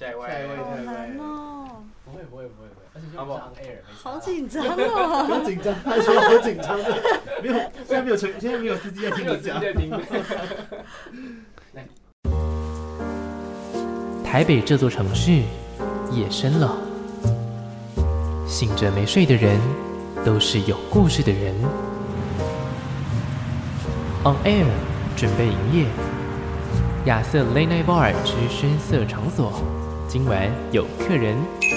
下一位，下一位，不会不会不会不会，而且又不是 on air，好紧张不哦。好紧张，他说好紧张。的，没有，现在没有成，现在没有司机在听你讲。在听。台北这座城市，夜深了，醒着没睡的人，都是有故事的人。On Air 准备营业，亚瑟 Late Night Bar 之声色场所，今晚有客人。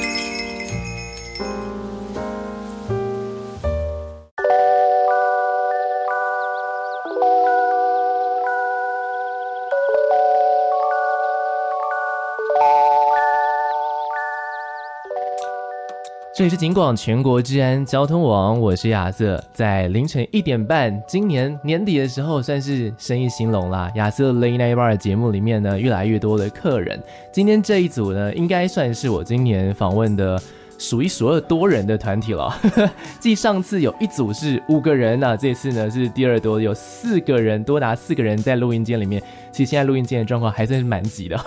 这里是警广全国治安交通网，我是亚瑟。在凌晨一点半，今年年底的时候，算是生意兴隆啦。亚瑟 Late Night Bar 的节目里面呢，越来越多的客人。今天这一组呢，应该算是我今年访问的数一数二多人的团体了。继上次有一组是五个人，那这次呢是第二多，有四个人，多达四个人在录音间里面。其实现在录音间的状况还算是蛮挤的。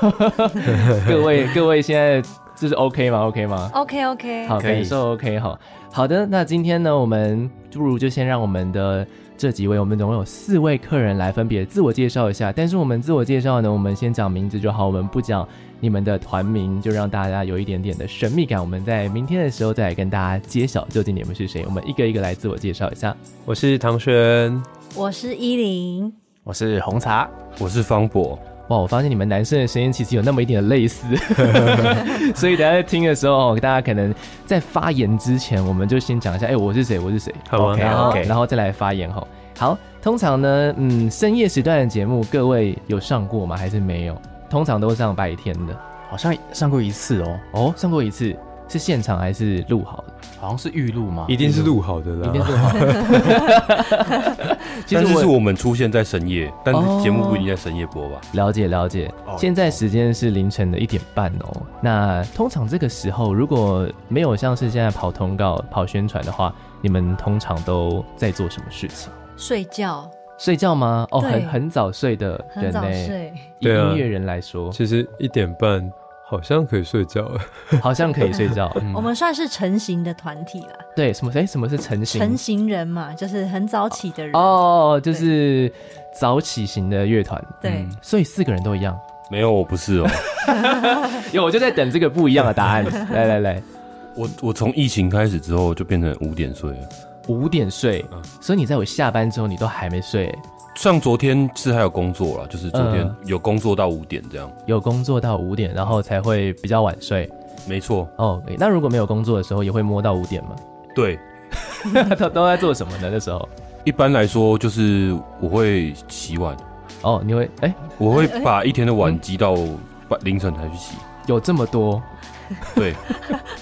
各 位各位，现在。这是 OK 吗？OK 吗？OK OK，好，可以感受 OK 好。好的，那今天呢，我们不如就先让我们的这几位，我们总共有四位客人来分别自我介绍一下。但是我们自我介绍呢，我们先讲名字就好，我们不讲你们的团名，就让大家有一点点的神秘感。我们在明天的时候再来跟大家揭晓究竟你们是谁。我们一个一个来自我介绍一下。我是唐轩，我是依林，我是红茶。我是方博。哇，我发现你们男生的声音其实有那么一点的类似，所以大家在听的时候，大家可能在发言之前，我们就先讲一下，哎、欸，我是谁，我是谁，OK OK，然后再来发言哈。好，通常呢，嗯，深夜时段的节目，各位有上过吗？还是没有？通常都上白天的，好像上过一次哦。哦，上过一次，是现场还是录好的？好像是预录吗？一定是录好的啦，一定是录好的。其实是我们出现在深夜，但是节目不一定在深夜播吧？了解了解。现在时间是凌晨的一点半哦。那通常这个时候，如果没有像是现在跑通告、跑宣传的话，你们通常都在做什么事情？睡觉。睡觉吗？哦，很很早睡的人呢。以音乐人来说，其实一点半。好像可以睡觉了，好像可以睡觉。嗯、我们算是成型的团体了。对，什么？哎，什么是成型？成型人嘛，就是很早起的人。哦，就是早起型的乐团。对、嗯，所以四个人都一样。没有，我不是哦。有，我就在等这个不一样的答案。来来来，我我从疫情开始之后就变成五点睡了。五点睡，嗯、所以你在我下班之后，你都还没睡。像昨天是还有工作啦，就是昨天有工作到五点这样，有工作到五点，然后才会比较晚睡。没错。哦，那如果没有工作的时候，也会摸到五点吗？对。都都在做什么呢？那时候？一般来说，就是我会洗碗。哦，你会？哎、欸，我会把一天的碗积到凌晨才去洗。有这么多？对。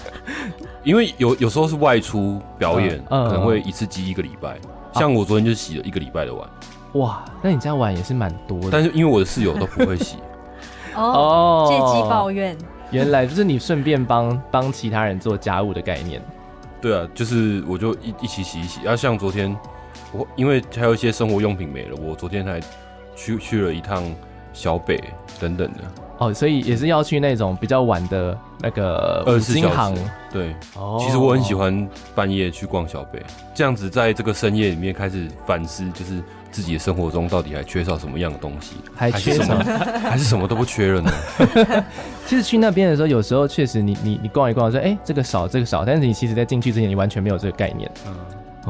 因为有有时候是外出表演，嗯、可能会一次积一个礼拜、嗯。像我昨天就洗了一个礼拜的碗。哇，那你家碗也是蛮多的，但是因为我的室友都不会洗，哦，借机抱怨。原来就是你顺便帮帮其他人做家务的概念。对啊，就是我就一一起洗一洗。啊像昨天，我因为还有一些生活用品没了，我昨天还去去了一趟小北等等的。哦，所以也是要去那种比较晚的那个五金行。对，哦，其实我很喜欢半夜去逛小北，这样子在这个深夜里面开始反思，就是。自己的生活中到底还缺少什么样的东西？还缺什么？还是什么都不缺了呢？其实去那边的时候，有时候确实你你你逛一逛说，哎这个少这个少，但是你其实在进去之前，你完全没有这个概念。嗯，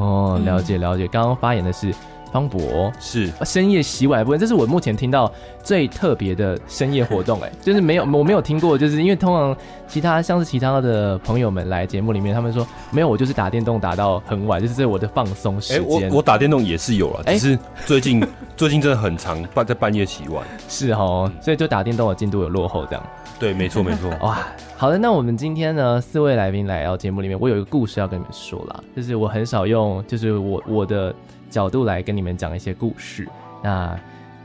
哦，了解了解。刚刚发言的是。方博是深夜洗碗的部分，这是我目前听到最特别的深夜活动，哎，就是没有我没有听过，就是因为通常其他像是其他的朋友们来节目里面，他们说没有，我就是打电动打到很晚，就是这是我的放松时间。哎，我我打电动也是有了，只是最近 最近真的很长，半在半夜洗碗。是哦，所以就打电动的进度有落后这样。对，没错 没错。哇，好的，那我们今天呢四位来宾来到节目里面，我有一个故事要跟你们说啦，就是我很少用，就是我我的。角度来跟你们讲一些故事。那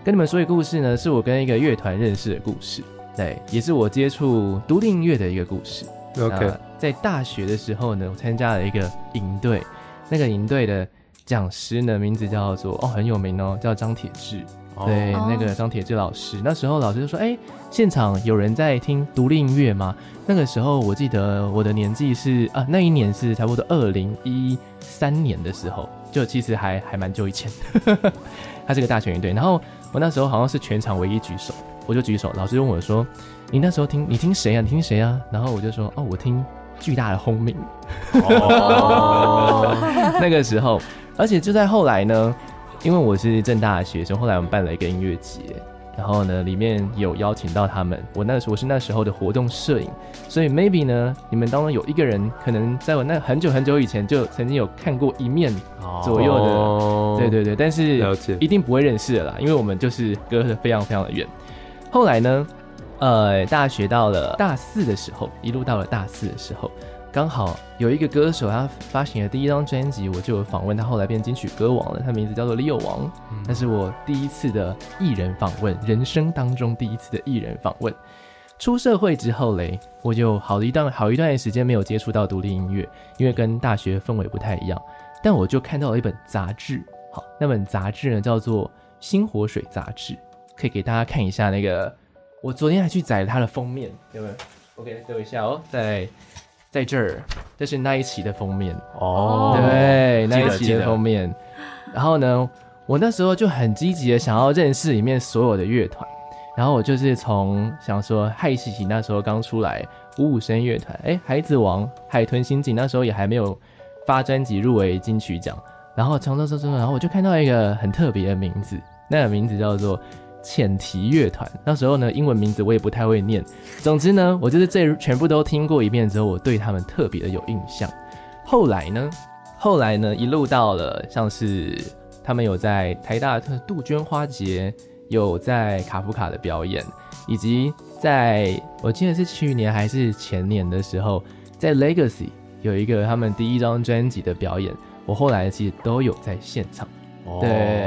跟你们说一个故事呢，是我跟一个乐团认识的故事。对，也是我接触独立音乐的一个故事。OK，在大学的时候呢，我参加了一个营队。那个营队的讲师呢，名字叫做哦，很有名哦，叫张铁志。对，哦那个张铁志老师，那时候老师就说：“哎、现场有人在听独立音乐吗？”那个时候我记得我的年纪是啊，那一年是差不多二零一三年的时候，就其实还还蛮久以前。他是个大学乐队，然后我那时候好像是全场唯一举手，我就举手，老师问我说：“你那时候听你听谁啊？你听谁啊？”然后我就说：“哦，我听巨大的轰鸣。”哦，那个时候，而且就在后来呢，因为我是正大的学生，后来我们办了一个音乐节，然后呢，里面有邀请到他们。我那时候我是那时候的活动摄影，所以 maybe 呢，你们当中有一个人，可能在我那很久很久以前就曾经有看过一面左右的，哦对对对，但是一定不会认识的啦，因为我们就是隔得非常非常的远。后来呢，呃，大学到了大四的时候，一路到了大四的时候。刚好有一个歌手，他发行了第一张专辑，我就有访问他，后来变金曲歌王了。他名字叫做 Leo 王，那是我第一次的艺人访问，人生当中第一次的艺人访问。出社会之后嘞，我就好一段好一段时间没有接触到独立音乐，因为跟大学氛围不太一样。但我就看到了一本杂志，好，那本杂志呢叫做《新火水》杂志，可以给大家看一下那个。我昨天还去载了它的封面，有没有？OK，等一下哦，在。在这儿，这是那一期的封面哦，对，那一期的封面。然后呢，我那时候就很积极的想要认识里面所有的乐团。然后我就是从想说，嗨喜喜那时候刚出来，五五声乐团，哎，孩子王、海豚刑警那时候也还没有发专辑入围金曲奖。然后从这这这，然后我就看到一个很特别的名字，那个名字叫做。浅提乐团，那时候呢，英文名字我也不太会念。总之呢，我就是这全部都听过一遍之后，我对他们特别的有印象。后来呢，后来呢，一路到了像是他们有在台大的杜鹃花节，有在卡夫卡的表演，以及在我记得是去年还是前年的时候，在 Legacy 有一个他们第一张专辑的表演，我后来其实都有在现场。对，哇，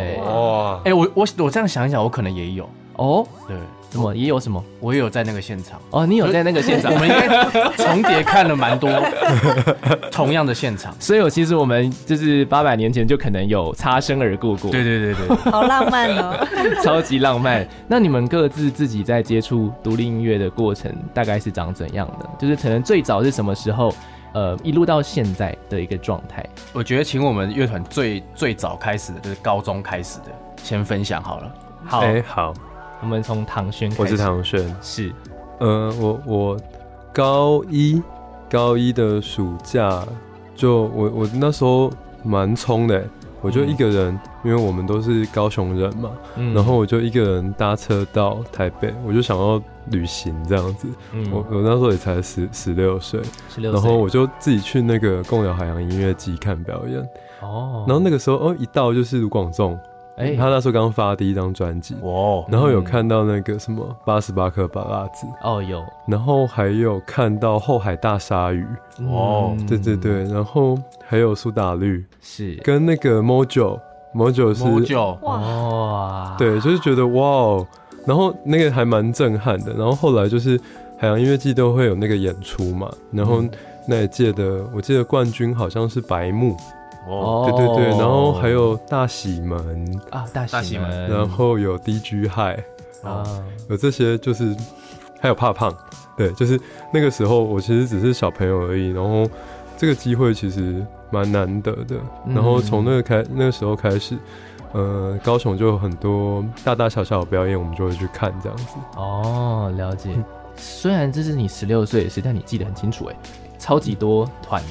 哎、欸，我我我这样想一想，我可能也有哦。对，怎么也有什么？我也有在那个现场哦。你有在那个现场？我们应该重叠看了蛮多同样的现场，所以我其实我们就是八百年前就可能有擦身而过过。对对对对，好浪漫哦，超级浪漫。那你们各自自己在接触独立音乐的过程，大概是长怎样的？就是可能最早是什么时候？呃，一路到现在的一个状态。我觉得请我们乐团最最早开始的就是高中开始的，先分享好了。好，哎、欸，好，我们从唐轩开始。我是唐轩，是，呃，我我高一高一的暑假，就我我那时候蛮冲的，我就一个人、嗯，因为我们都是高雄人嘛、嗯，然后我就一个人搭车到台北，我就想要。旅行这样子，嗯、我我那时候也才十十六岁，然后我就自己去那个共寮海洋音乐季看表演。哦，然后那个时候哦，一到就是卢广仲，哎、欸，他那时候刚发第一张专辑，哦，然后有看到那个什么八十八颗八辣子，哦有，然后还有看到后海大鲨鱼，哦，对对对，然后还有苏打绿，是。跟那个 Mojo Mojo 是 Mojo 哇，对，就是觉得哇哦。然后那个还蛮震撼的，然后后来就是海洋音乐季都会有那个演出嘛，然后那一届的我记得冠军好像是白木，哦，对对对，然后还有大喜门。啊，大喜门，然后有 DG High 啊，有这些就是还有怕胖，对，就是那个时候我其实只是小朋友而已，然后这个机会其实蛮难得的，然后从那个开那个时候开始。呃，高雄就有很多大大小小的表演，我们就会去看这样子。哦，了解。虽然这是你十六岁的事，但你记得很清楚哎，超级多团。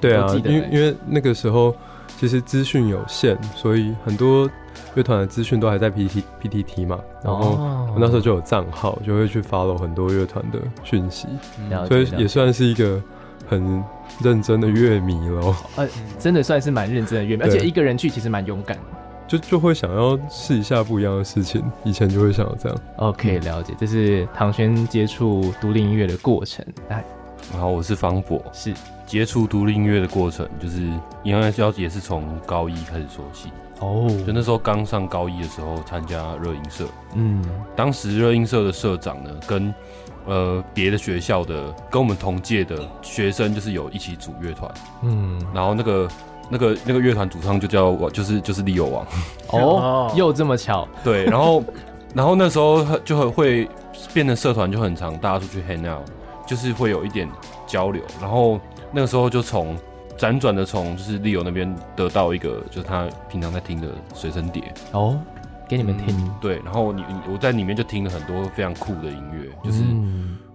对啊，因为因为那个时候其实资讯有限，所以很多乐团的资讯都还在 PTT PTT 嘛。然后我那时候就有账号，就会去 follow 很多乐团的讯息，所以也算是一个很认真的乐迷喽。呃，真的算是蛮认真的乐迷，而且一个人去其实蛮勇敢的。就就会想要试一下不一样的事情，以前就会想要这样。OK，了解，这是唐轩接触独立音乐的过程。来，然后我是方博，是接触独立音乐的过程，就是因为要也是从高一开始说起。哦，就那时候刚上高一的时候参加热音社，嗯，当时热音社的社长呢，跟呃别的学校的跟我们同届的学生就是有一起组乐团，嗯，然后那个。那个那个乐团主唱就叫我，就是就是 Leo 王。哦，又这么巧。对，然后 然后那时候就会变成社团就很常，大家出去 hang out，就是会有一点交流。然后那个时候就从辗转的从就是 Leo 那边得到一个就是他平常在听的随身碟。哦。给你们听、嗯，对，然后你我在里面就听了很多非常酷的音乐，就是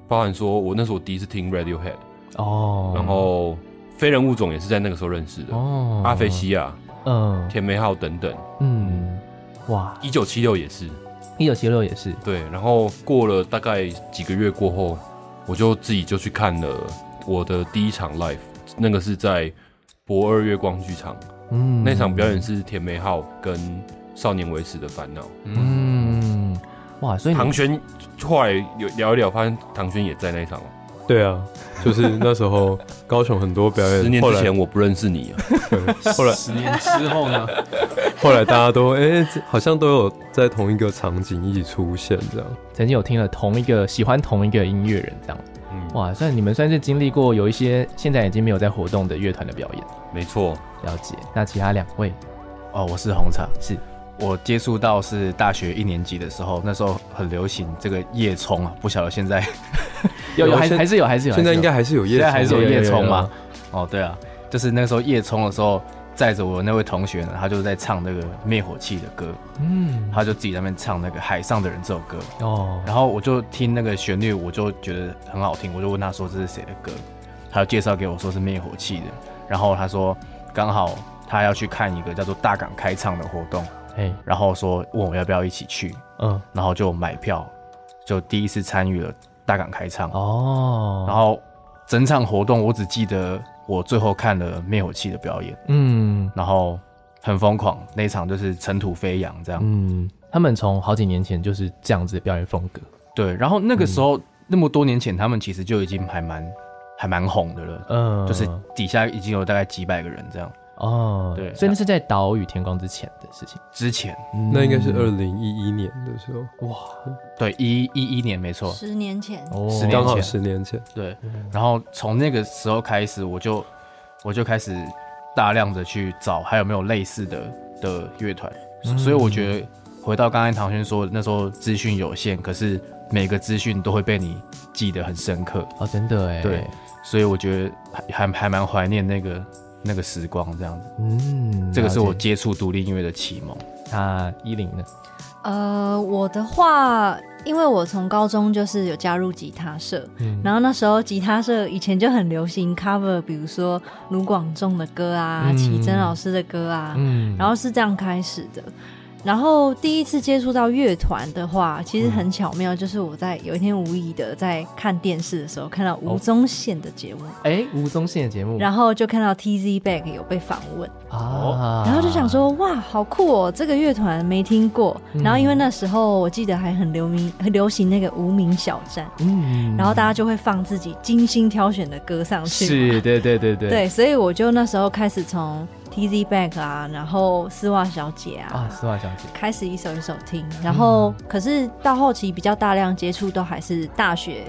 包含说我那时候我第一次听 Radiohead 哦，然后非人物种也是在那个时候认识的哦，阿菲西亚，嗯，甜梅号等等，嗯，哇，一九七六也是，一九七六也是，对，然后过了大概几个月过后，我就自己就去看了我的第一场 live，那个是在博二月光剧场，嗯，那场表演是甜梅号跟。少年维持的烦恼。嗯，哇，所以唐轩后来有聊一聊，发现唐轩也在那一场。对啊，就是那时候高雄很多表演。十年之前我不认识你啊。后来十年之后呢？后来大家都哎、欸，好像都有在同一个场景一起出现，这样。曾经有听了同一个喜欢同一个音乐人，这样。嗯，哇，算你们算是经历过有一些现在已经没有在活动的乐团的表演。没错，了解。那其他两位？哦，我是红茶，是。我接触到是大学一年级的时候，那时候很流行这个夜冲啊，不晓得现在 有有还还是有还是有，现在应该还是有夜，现在还是有夜冲吗？哦，对啊，就是那个时候夜冲的时候，载着我那位同学呢，他就在唱那个灭火器的歌，嗯，他就自己在那边唱那个海上的人这首歌。哦，然后我就听那个旋律，我就觉得很好听，我就问他说这是谁的歌，他就介绍给我说是灭火器的，然后他说刚好他要去看一个叫做大港开唱的活动。哎，然后说问我要不要一起去，嗯，然后就买票，就第一次参与了大港开唱。哦。然后整场活动我只记得我最后看了灭火器的表演，嗯，然后很疯狂，那场就是尘土飞扬这样。嗯，他们从好几年前就是这样子的表演风格，对。然后那个时候、嗯、那么多年前，他们其实就已经还蛮还蛮红的了，嗯，就是底下已经有大概几百个人这样。哦，对，所以那是在岛屿天光之前的事情。之前，嗯、那应该是二零一一年的时候。哇，对，一一一年没错，十年前，哦，刚好十年前。对，然后从那个时候开始，我就我就开始大量的去找还有没有类似的的乐团。嗯、所以我觉得回到刚才唐轩说的，那时候资讯有限，可是每个资讯都会被你记得很深刻。哦，真的哎。对，所以我觉得还还还蛮怀念那个。那个时光这样子，嗯，这个是我接触独立音乐的启蒙。那依林呢？呃，我的话，因为我从高中就是有加入吉他社，嗯，然后那时候吉他社以前就很流行 cover，比如说卢广仲的歌啊，齐珍老师的歌啊，嗯，然后是这样开始的。然后第一次接触到乐团的话，其实很巧妙，就是我在有一天无意的在看电视的时候，看到吴宗宪的节目。哎，吴宗宪的节目，然后就看到 Tizzy Bac 有被访问。啊，然后就想说哇，好酷哦，这个乐团没听过。然后因为那时候我记得还很流名很流行那个无名小站，嗯，然后大家就会放自己精心挑选的歌上去，是，对对对对，对，所以我就那时候开始从。Tizzy Bac 啊，然后丝袜小姐啊，啊，丝袜小姐，开始一首一首听，然后、嗯、可是到后期比较大量接触都还是大学，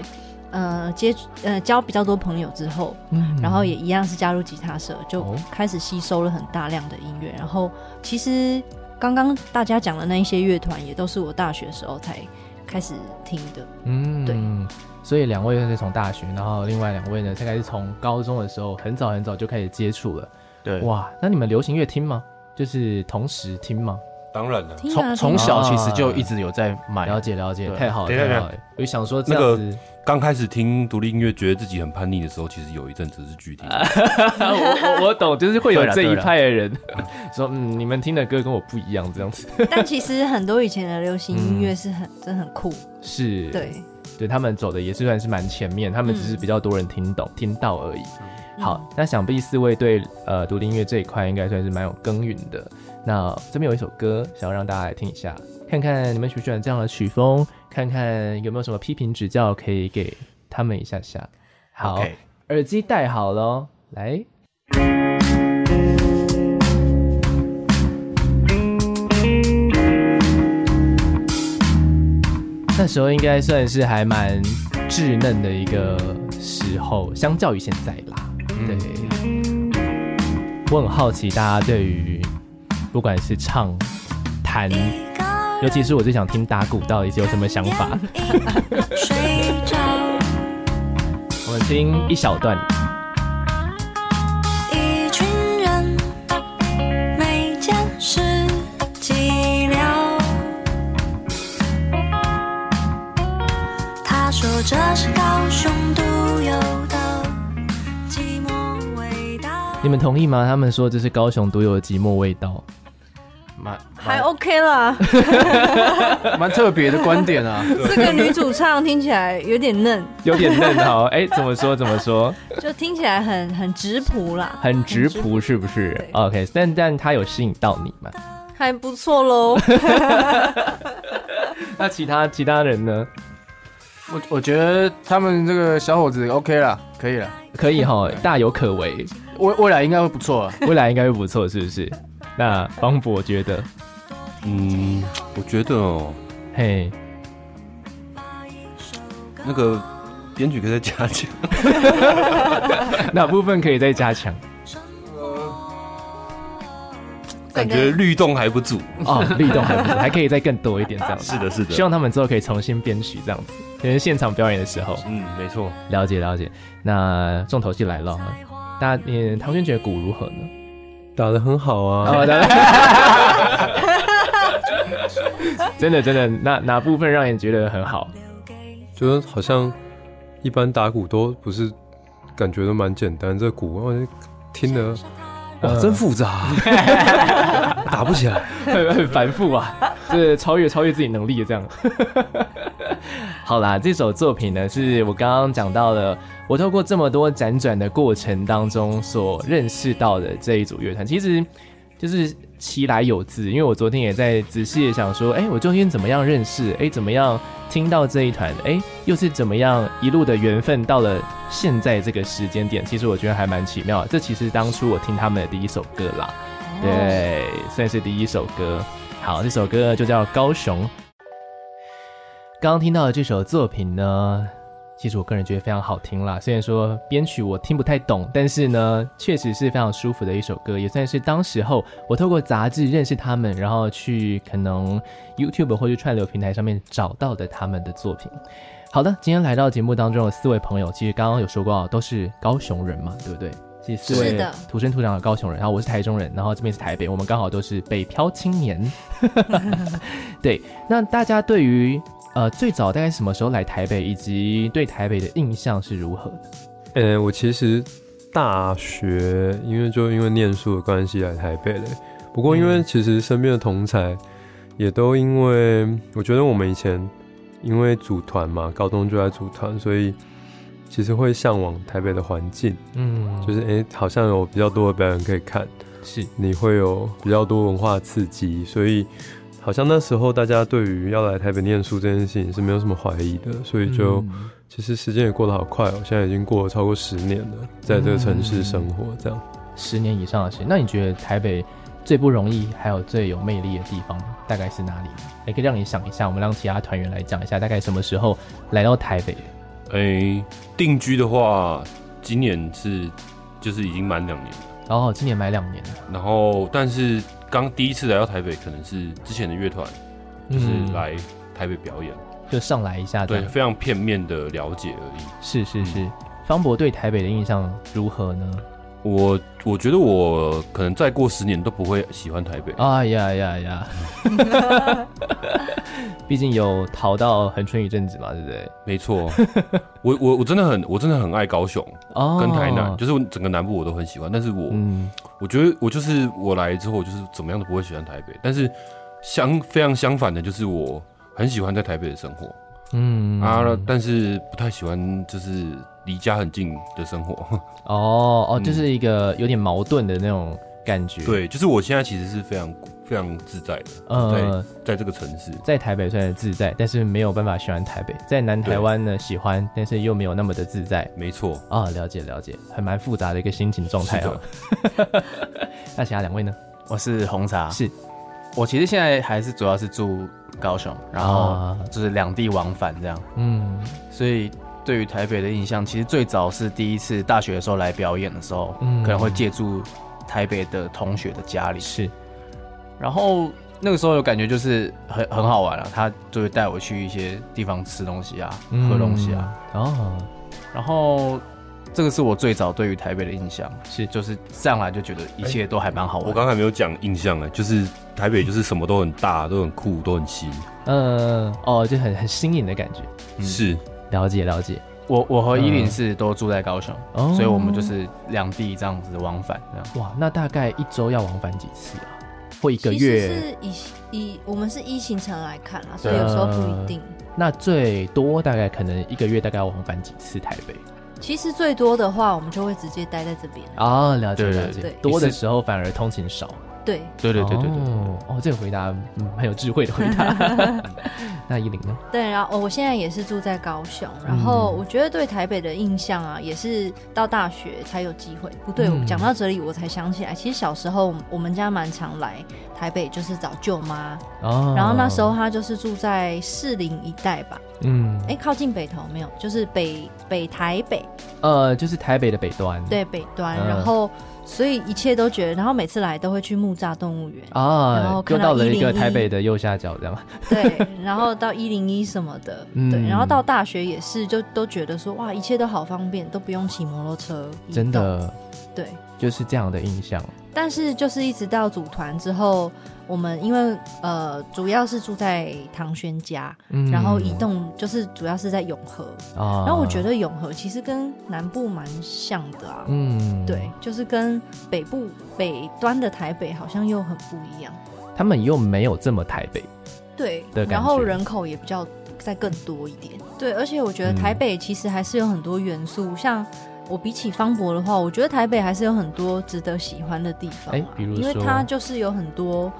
呃，接呃交比较多朋友之后，嗯，然后也一样是加入吉他社，就开始吸收了很大量的音乐，然后其实刚刚大家讲的那一些乐团也都是我大学的时候才开始听的，嗯，对，所以两位是从大学，然后另外两位呢，大概是从高中的时候很早很早就开始接触了。对，哇，那你们流行乐听吗？就是同时听吗？当然了，从从小其实就一直有在买。了解了解，太好了太好了。我就想说，那个刚开始听独立音乐，觉得自己很叛逆的时候，其实有一阵子是拒听。我我我懂，就是会有这一派的人说，嗯，你们听的歌跟我不一样，这样子。但其实很多以前的流行音乐是很真的很酷，是，对，对他们走的也是算是蛮前面，他们只是比较多人听懂听到而已。好，那想必四位对呃独立音乐这一块应该算是蛮有耕耘的。那这边有一首歌，想要让大家来听一下，看看你们喜不喜欢这样的曲风，看看有没有什么批评指教可以给他们一下下。好，Okay. 耳机戴好了，来。那时候应该算是还蛮稚嫩的一个时候，相较于现在啦。对，我很好奇大家对于不管是唱、弹，尤其是我最想听打鼓，到底是有什么想法？我们听一小段。你们同意吗？他们说这是高雄独有的寂寞味道，蛮还 OK 啦，蛮特别的观点啊。这个女主唱听起来有点嫩，有点嫩好，哎、欸，怎么说？怎么说？就听起来很很直朴啦，很直朴是不是？OK，但但他有吸引到你吗？还不错喽。那其他其他人呢？我我觉得他们这个小伙子 OK 了，可以了，可以哈，大有可为，未未来应该会不错，未来应该会不错，是不是？那方博觉得，嗯，我觉得哦，嘿，那个编曲可以再加强，哪部分可以再加强？感觉律动还不足哦，律动还不足，还可以再更多一点这样子。是的，是的。希望他们之后可以重新编曲这样子，因为现场表演的时候。嗯，没错。了解了解。那重头戏来了，大家，你唐轩觉得鼓如何呢？打得很好啊。哦、真的真的，哪哪部分让你觉得很好？觉得好像一般打鼓都不是，感觉都蛮简单。这鼓我听了。哇，真复杂，打不起来，很很繁复啊，这 超越超越自己能力的这样。好啦，这首作品呢，是我刚刚讲到的，我透过这么多辗转的过程当中所认识到的这一组乐团，其实就是。其来有自，因为我昨天也在仔细的想说，哎、欸，我究竟怎么样认识？哎、欸，怎么样听到这一团？哎、欸，又是怎么样一路的缘分到了现在这个时间点？其实我觉得还蛮奇妙的。这其实当初我听他们的第一首歌啦，对，算是第一首歌。好，这首歌就叫《高雄》。刚刚听到的这首作品呢，其实我个人觉得非常好听啦，虽然说编曲我听不太懂，但是呢，确实是非常舒服的一首歌，也算是当时候我透过杂志认识他们，然后去可能 YouTube 或者串流平台上面找到的他们的作品。好的，今天来到节目当中的四位朋友，其实刚刚有说过都是高雄人嘛，对不对？其实四位土生土长的高雄人，然后我是台中人，然后这边是台北，我们刚好都是北漂青年。对，那大家对于。呃，最早大概什么时候来台北，以及对台北的印象是如何的？呃、欸，我其实大学因为就因为念书的关系来台北的，不过因为其实身边的同才也都因为，我觉得我们以前因为组团嘛，高中就在组团，所以其实会向往台北的环境，嗯，就是哎、欸，好像有比较多的表演可以看，是。你会有比较多文化刺激，所以。好像那时候大家对于要来台北念书这件事情是没有什么怀疑的，所以就其实时间也过得好快哦，现在已经过了超过十年了，在这个城市生活这样。十年以上的时间，那你觉得台北最不容易还有最有魅力的地方大概是哪里？也可以让你想一下，我们让其他团员来讲一下，大概什么时候来到台北？哎、欸，定居的话，今年是就是已经满两年了。哦，今年满两年了。然后，但是。刚第一次来到台北，可能是之前的乐团，就是来台北表演，嗯、就上来一下，对，非常片面的了解而已。是是是，方博对台北的印象如何呢？我我觉得我可能再过十年都不会喜欢台北。啊呀呀呀！毕竟有逃到恒春一阵子嘛，对不对？没错，我我我真的很我真的很爱高雄，跟台南，哦、就是整个南部我都很喜欢。但是我、嗯、我觉得我就是我来之后就是怎么样都不会喜欢台北。但是相非常相反的，就是我很喜欢在台北的生活。嗯啊，但是不太喜欢就是。离家很近的生活 哦哦，就是一个有点矛盾的那种感觉。对，就是我现在其实是非常非常自在的，呃，在在这个城市，在台北虽然自在，但是没有办法喜欢台北。在南台湾呢，喜欢，但是又没有那么的自在。没错啊，了解了解，还蛮复杂的一个心情状态哦。那其他两位呢？我是红茶，是我其实现在还是主要是住高雄，然后就是两地往返这样。嗯，所以。对于台北的印象，其实最早是第一次大学的时候来表演的时候，嗯、可能会借住台北的同学的家里，是，然后那个时候有感觉就是很很好玩了，他就会带我去一些地方吃东西啊，嗯、喝东西啊，哦，然后这个是我最早对于台北的印象，是。就是上来就觉得一切都还蛮好玩。我刚才没有讲印象啊，就是台北就是什么都很大，都很酷，都很新，嗯，哦，就很很新颖的感觉，嗯、是了解了解。我我和依林是都住在高雄，嗯、所以我们就是两地这样子往返这样。哇，那大概一周要往返几次啊？或一个月？是以以我们是一行程来看啊，所以有时候不一定。那最多大概可能一个月大概要往返几次台北？其实最多的话，我们就会直接待在这边。啊，了解了解。多的时候反而通勤少。对对对对对对哦，这个回答嗯很有智慧的回答。那依林呢？对，然后我现在也是住在高雄，然后我觉得对台北的印象啊，也是到大学才有机会。不对，讲到这里我才想起来，其实小时候我们家蛮常来台北，就是找舅妈。哦。然后那时候他就是住在士林一带吧。嗯。哎，靠近北投没有？就是北北台北。呃，就是台北的北端。对，北端，然后。所以一切都觉得，然后每次来都会去木栅动物园啊，然后看到了一个台北的右下角，这样。对，然后到一零一什么的，嗯、对，然后到大学也是，就都觉得说哇，一切都好方便，都不用骑摩托车。真的，对，就是这样的印象。但是就是一直到组团之后。我们因为呃，主要是住在唐轩家，嗯、然后移动就是主要是在永和，啊、然后我觉得永和其实跟南部蛮像的啊，嗯，对，就是跟北部北端的台北好像又很不一样，他们又没有这么台北，对，然后人口也比较再更多一点，对，而且我觉得台北其实还是有很多元素，嗯、像我比起方博的话，我觉得台北还是有很多值得喜欢的地方，哎，比如说，因为它就是有很多。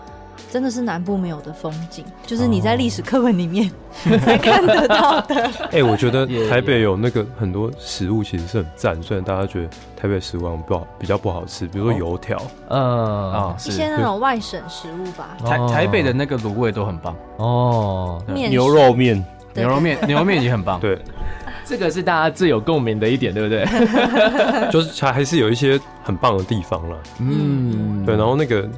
真的是南部没有的风景，就是你在历史课本里面、oh. 才看得到的。哎、欸，我觉得 台北有那个很多食物其实是很赞，虽然大家觉得台北食物不好，比较不好吃，比如说油条，嗯啊，一些那种外省食物吧。台台北的那个卤味都很棒哦，牛肉面，牛肉面，牛肉面也很棒。对，这个是大家最有共鸣的一点，对不对？就是还还是有一些很棒的地方了。嗯，对，然后那个。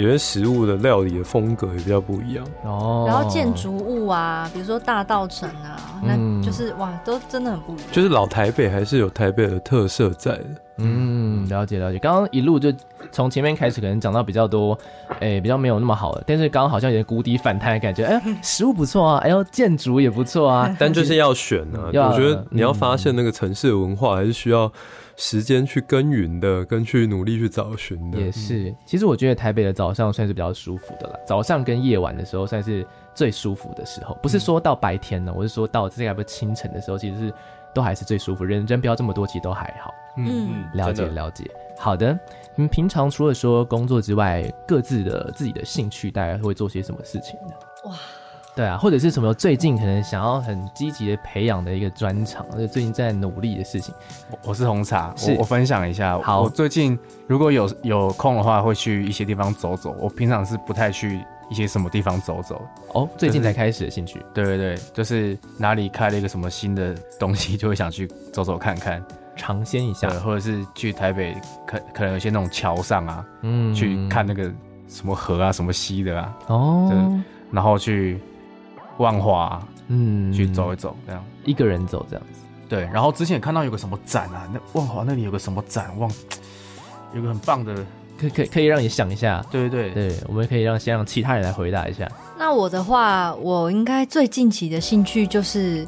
有些食物的料理的风格也比较不一样哦，然后建筑物啊，比如说大道城啊，嗯、那就是哇，都真的很不一样。就是老台北还是有台北的特色在的。嗯，了解了解。刚刚一路就从前面开始，可能讲到比较多，哎、欸，比较没有那么好的，但是刚刚好像有点谷底反弹的感觉。哎、欸，食物不错啊，哎呦，建筑也不错啊，但就是要选啊。我觉得你要发现那个城市的文化，还是需要。时间去耕耘的，跟去努力去找寻的，也是。其实我觉得台北的早上算是比较舒服的了，早上跟夜晚的时候算是最舒服的时候。不是说到白天呢，我是说到这个不清晨的时候，其实是都还是最舒服，人人不要这么多，其实都还好。嗯嗯，了解了解。好的，你们平常除了说工作之外，各自的自己的兴趣，大概会做些什么事情呢？哇。对啊，或者是什么最近可能想要很积极的培养的一个专长，就最近在努力的事情。我是红茶，我，我分享一下。好，我最近如果有有空的话，会去一些地方走走。我平常是不太去一些什么地方走走。哦，最近才开始的兴趣。就是、对对对，就是哪里开了一个什么新的东西，就会想去走走看看，尝鲜一下。或者是去台北，可可能有些那种桥上啊，嗯，去看那个什么河啊，什么溪的啊。哦，然后去。万华，嗯，去走一走，这样一个人走这样子。对，然后之前也看到有个什么展啊，那万华那里有个什么展，忘，有个很棒的，可可可以让你想一下。对对对，我们可以让先让其他人来回答一下。那我的话，我应该最近期的兴趣就是。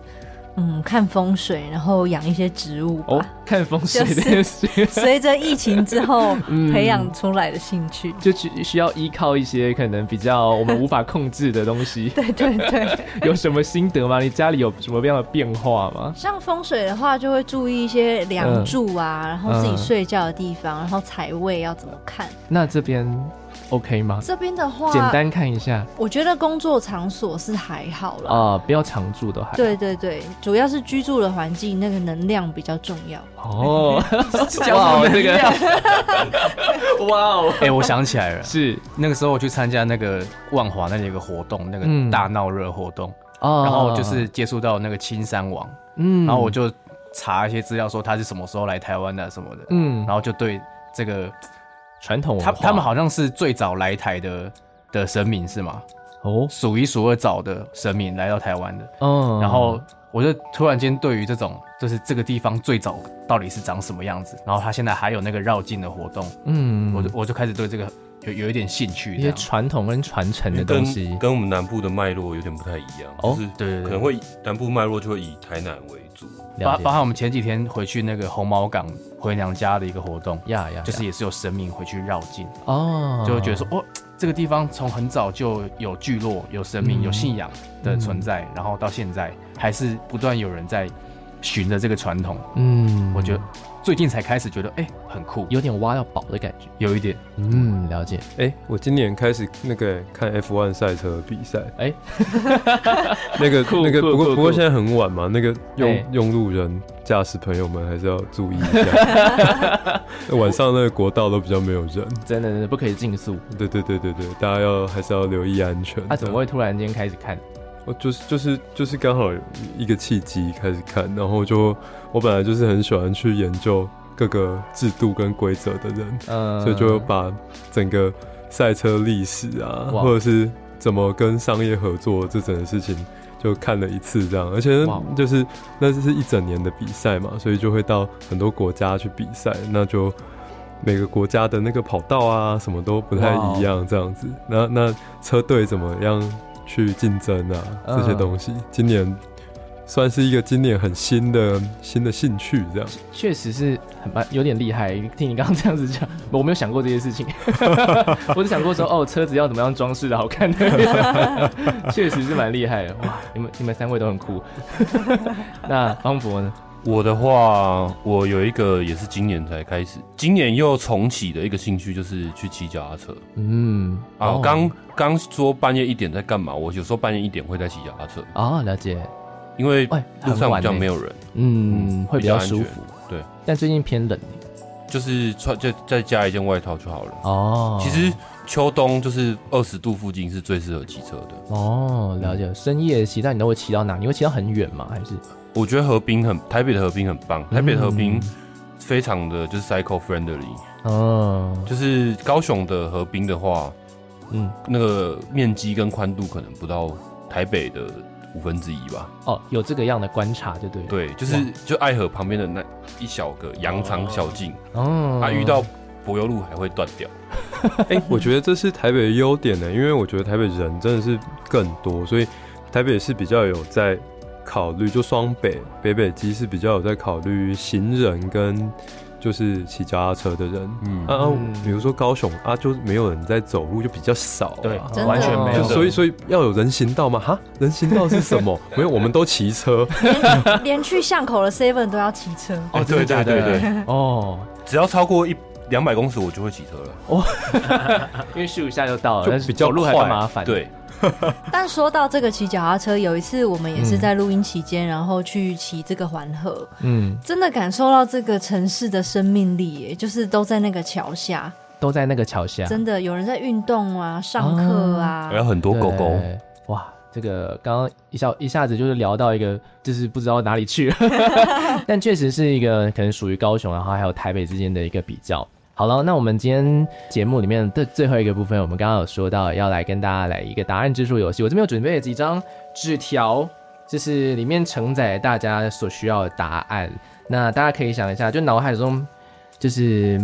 嗯，看风水，然后养一些植物吧。哦，看风水的随着疫情之后 培养出来的兴趣，就需需要依靠一些可能比较我们无法控制的东西。对 对对，有什么心得吗？你家里有什么样的变化吗？像风水的话，就会注意一些梁柱啊，嗯、然后自己睡觉的地方，嗯、然后财位要怎么看。那这边。OK 吗？这边的话，简单看一下。我觉得工作场所是还好了啊，不要常住都还好。对对对，主要是居住的环境，那个能量比较重要。哦，哇，这个，哇哦，哎，我想起来了，是那个时候我去参加那个万华那里有个活动，那个大闹热活动，然后就是接触到那个青山王，嗯，然后我就查一些资料，说他是什么时候来台湾的什么的，嗯，然后就对这个。传统，他他们好像是最早来台的的神明是吗？哦，数一数二早的神明来到台湾的。嗯，然后我就突然间对于这种，就是这个地方最早到底是长什么样子，然后他现在还有那个绕境的活动，嗯，我就我就开始对这个有有一点兴趣，一些传统跟传承的东西，跟，跟我们南部的脉络有点不太一样。哦，就是对，对，对，可能会南部脉络就会以台南为主，包包含我们前几天回去那个红毛港回娘家的一个活动，呀呀，就是也是有神明回去绕境。哦，就会觉得说哦。这个地方从很早就有聚落、有神明、有信仰的存在，嗯、然后到现在还是不断有人在循着这个传统。嗯，我觉得最近才开始觉得，哎，很酷，有点挖到宝的感觉，有一点。嗯，了解。哎，我今年开始那个看 F1 赛车比赛。哎，那 个那个，不过不过现在很晚嘛，那个用用路人。驾驶朋友们还是要注意一下，晚上那个国道都比较没有人，真的真的不可以竞速。对对对对对，大家要还是要留意安全。他怎么会突然间开始看？我就是就是就是刚好有一个契机开始看，然后就我本来就是很喜欢去研究各个制度跟规则的人，嗯，所以就把整个赛车历史啊，或者是怎么跟商业合作这整个事情。就看了一次这样，而且就是那这是一整年的比赛嘛，所以就会到很多国家去比赛，那就每个国家的那个跑道啊，什么都不太一样这样子。那那车队怎么样去竞争啊？这些东西，今年。算是一个今年很新的新的兴趣，这样确实是很蛮有点厉害。听你刚刚这样子讲，我没有想过这些事情，我只想过说哦，车子要怎么样装饰的好看的，确实是蛮厉害的。哇，你们你们三位都很酷。那方博呢？我的话，我有一个也是今年才开始，今年又重启的一个兴趣，就是去骑脚踏车。嗯，啊，刚刚说半夜一点在干嘛？我有时候半夜一点会在骑脚踏车。哦，了解。因为路上比较没有人，嗯，会比较舒服。对，但最近偏冷，就是穿再再加一件外套就好了。哦，其实秋冬就是二十度附近是最适合骑车的。哦，了解。深夜骑，但你都会骑到哪？你会骑到很远吗？还是？我觉得河滨很，台北的河滨很棒。台北的河滨非常的就是 cycle friendly。哦，就是高雄的河滨的话，嗯，那个面积跟宽度可能不到台北的。五分之一吧。哦，有这个样的观察，就对。对，就是就爱河旁边的那一小个羊肠小径，哦，它遇到柏油路还会断掉。哎、欸，我觉得这是台北的优点呢，因为我觉得台北人真的是更多，所以台北是比较有在考虑，就双北北北基是比较有在考虑行人跟。就是骑脚踏车的人，嗯啊，比如说高雄啊，就没有人在走路，就比较少，对，完全没有。所以，所以要有人行道吗？哈，人行道是什么？没有，我们都骑车，连去巷口的 Seven 都要骑车。哦，对对对对，哦，只要超过一两百公尺，我就会骑车了。哦，因为咻一下就到了，但是比较走路还麻烦。对。但说到这个骑脚踏车，有一次我们也是在录音期间，嗯、然后去骑这个环河，嗯，真的感受到这个城市的生命力，耶，就是都在那个桥下，都在那个桥下，真的有人在运动啊，上课啊，还有很多狗狗，哇，这个刚刚一下一下子就是聊到一个，就是不知道哪里去了，但确实是一个可能属于高雄，然后还有台北之间的一个比较。好了，那我们今天节目里面的最后一个部分，我们刚刚有说到要来跟大家来一个答案之书游戏。我这边有准备了几张纸条，就是里面承载大家所需要的答案。那大家可以想一下，就脑海中就是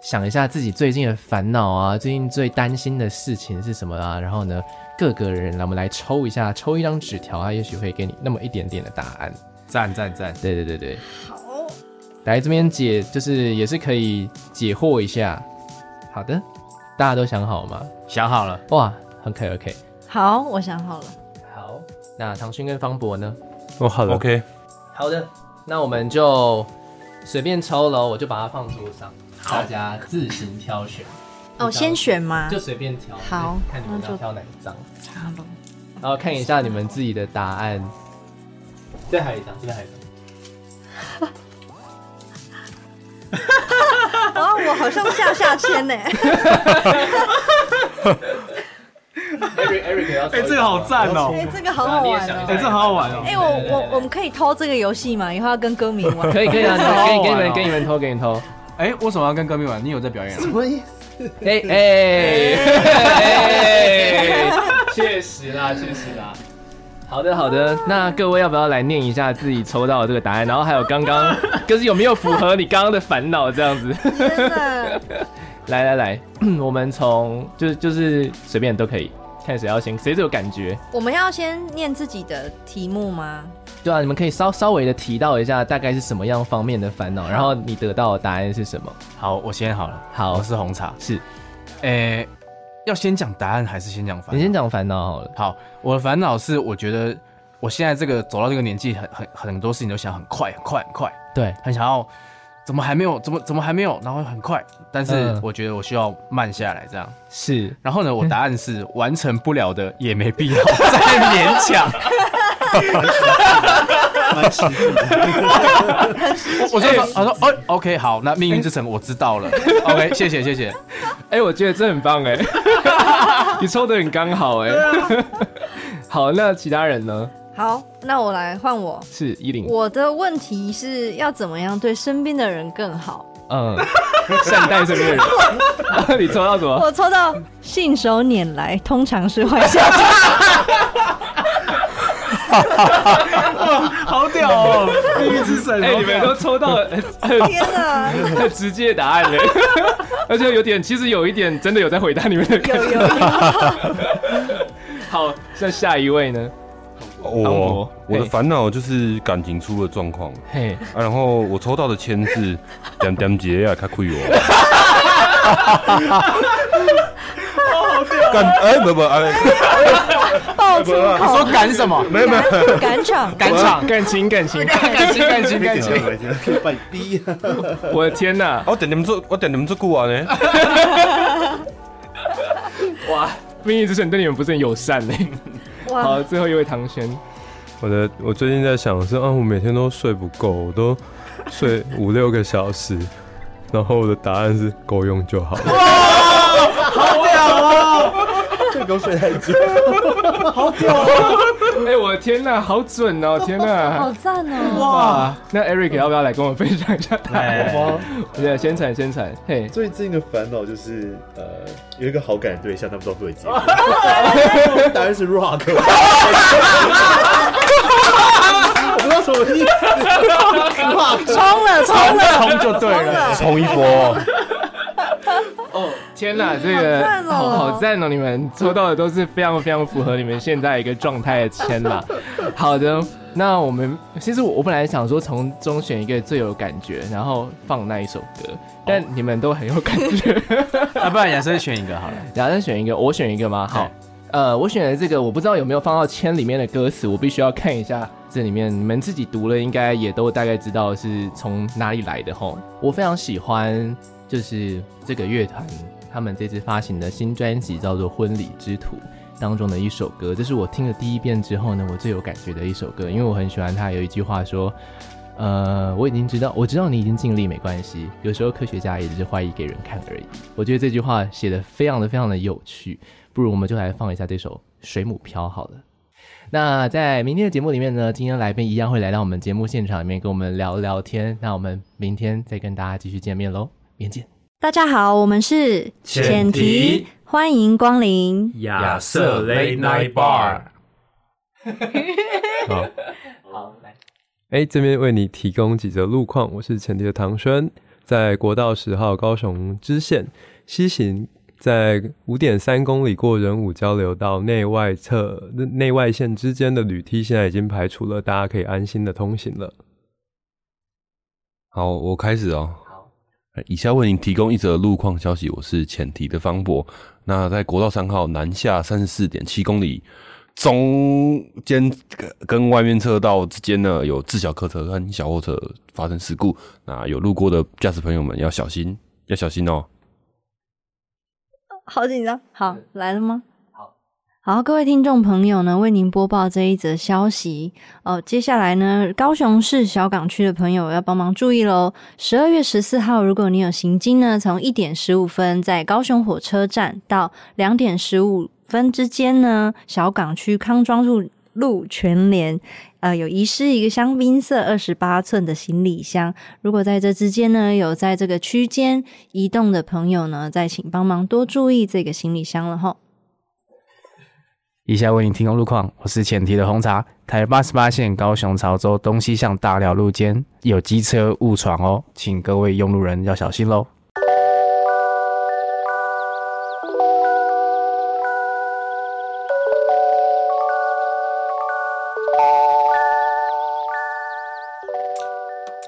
想一下自己最近的烦恼啊，最近最担心的事情是什么啊？然后呢，各个人，来我们来抽一下，抽一张纸条啊，也许会给你那么一点点的答案。赞赞赞！对对对对。来这边解，就是也是可以解惑一下。好的，大家都想好了吗？想好了。哇，很可以，OK。好，我想好了。好，那唐勋跟方博呢？哦，好的，OK。好的，那我们就随便抽了，我就把它放桌上，大家自行挑选。哦，先选吗？就随便挑。好，看你们要挑哪一张。好了。然后看一下你们自己的答案。再还有一张，这边还有一张。啊，我好像下下签呢。Eric，Eric 要哎，这个好赞哦！哎，这个好好玩哦！哎，这好好玩哦！哎，我我我们可以偷这个游戏吗？以后要跟歌迷玩。可以可以啊，给给你们给你们偷给你偷。哎，为什么要跟歌迷玩？你有在表演？什么意思？哎哎哎，确实啦，确实啦。好的，好的。那各位要不要来念一下自己抽到的这个答案？然后还有刚刚，就是有没有符合你刚刚的烦恼？这样子。来来 来，我们从就是就是随便都可以，看谁要先，谁最有感觉。我们要先念自己的题目吗？对啊，你们可以稍稍微的提到一下，大概是什么样方面的烦恼，然后你得到的答案是什么？好，我先好了。好，我是红茶。是，诶、欸。要先讲答案还是先讲烦恼？你先讲烦恼好了。好，我的烦恼是，我觉得我现在这个走到这个年纪，很很很多事情都想很快很快很快，对，很想要，怎么还没有？怎么怎么还没有？然后很快，但是我觉得我需要慢下来，这样是。然后呢，我答案是完成不了的也没必要 再勉强。蛮实际的。我说，他说，哦，OK，好，那命运之城我知道了。OK，谢谢，谢谢。哎，我觉得这很棒，哎，你抽的很刚好，哎。好，那其他人呢？好，那我来换我。是依林。我的问题是要怎么样对身边的人更好？嗯，善待身边的人。你抽到什么？我抽到信手拈来，通常是坏消息。好屌哦！命运之神，哎，你们都抽到了，天哪，太直接的答案嘞，而且有点，其实有一点真的有在回答你们的。有有有。好，那下一位呢？我我的烦恼就是感情出了状况，嘿，啊，然后我抽到的签是点点姐啊，开亏我。赶哎不不哎，爆粗口！你说赶什么？没有没有，赶场 赶场，感情感情感情感情感情，被 逼！我的天哪！我等你们做，我等你们做过完呢。哇，命运之神对你们不是很友善呢。好，最后一位唐轩，我的我最近在想的是啊，我每天都睡不够，我都睡五六个小时，然后我的答案是够用就好了。好屌哦！这狗睡太久，好屌哦！哎，我的天哪，好准哦！天哪，好赞哦！哇，那 Eric 要不要来跟我分享一下？来，我对，先传先传。嘿，最近的烦恼就是呃，有一个好感的对象，他们都会接。答案是 Rock。我不知道什么意思。冲了，冲了，冲就对了，冲一波。哦，天哪，这个好好赞哦！你们抽到的都是非常非常符合你们现在一个状态的签啦。好的，那我们其实我本来想说从中选一个最有感觉，然后放那一首歌，但你们都很有感觉，啊不然亚瑟选一个好了，亚瑟选一个，我选一个吗？好，呃，我选的这个我不知道有没有放到签里面的歌词，我必须要看一下这里面，你们自己读了应该也都大概知道是从哪里来的吼。我非常喜欢。就是这个乐团，他们这次发行的新专辑叫做《婚礼之途》当中的一首歌，这是我听了第一遍之后呢，我最有感觉的一首歌，因为我很喜欢他有一句话说，呃，我已经知道，我知道你已经尽力没关系，有时候科学家也只是怀疑给人看而已。我觉得这句话写的非常的非常的有趣，不如我们就来放一下这首《水母漂》好了。那在明天的节目里面呢，今天来宾一样会来到我们节目现场里面跟我们聊聊天。那我们明天再跟大家继续见面喽。明天见，大家好，我们是浅提，欢迎光临亚瑟 Late Night Bar。好，好来，哎、欸，这边为你提供几则路况，我是浅提的唐轩，在国道十号高雄支线西行，在五点三公里过仁武交流道内外侧内外线之间的履梯，现在已经排除了，大家可以安心的通行了。好，我开始哦。以下为您提供一则路况消息，我是浅提的方博。那在国道三号南下三十四点七公里，中间跟外面车道之间呢，有自小客车跟小货车发生事故。那有路过的驾驶朋友们要小心，要小心哦。好紧张，好，来了吗？好，各位听众朋友呢，为您播报这一则消息哦。接下来呢，高雄市小港区的朋友要帮忙注意喽。十二月十四号，如果你有行经呢，从一点十五分在高雄火车站到两点十五分之间呢，小港区康庄路路全联，呃，有遗失一个香槟色二十八寸的行李箱。如果在这之间呢，有在这个区间移动的朋友呢，再请帮忙多注意这个行李箱了哈。以下为你提供路况，我是前提的红茶。台八十八线高雄潮州东西向大寮路间有机车误闯哦，请各位用路人要小心喽。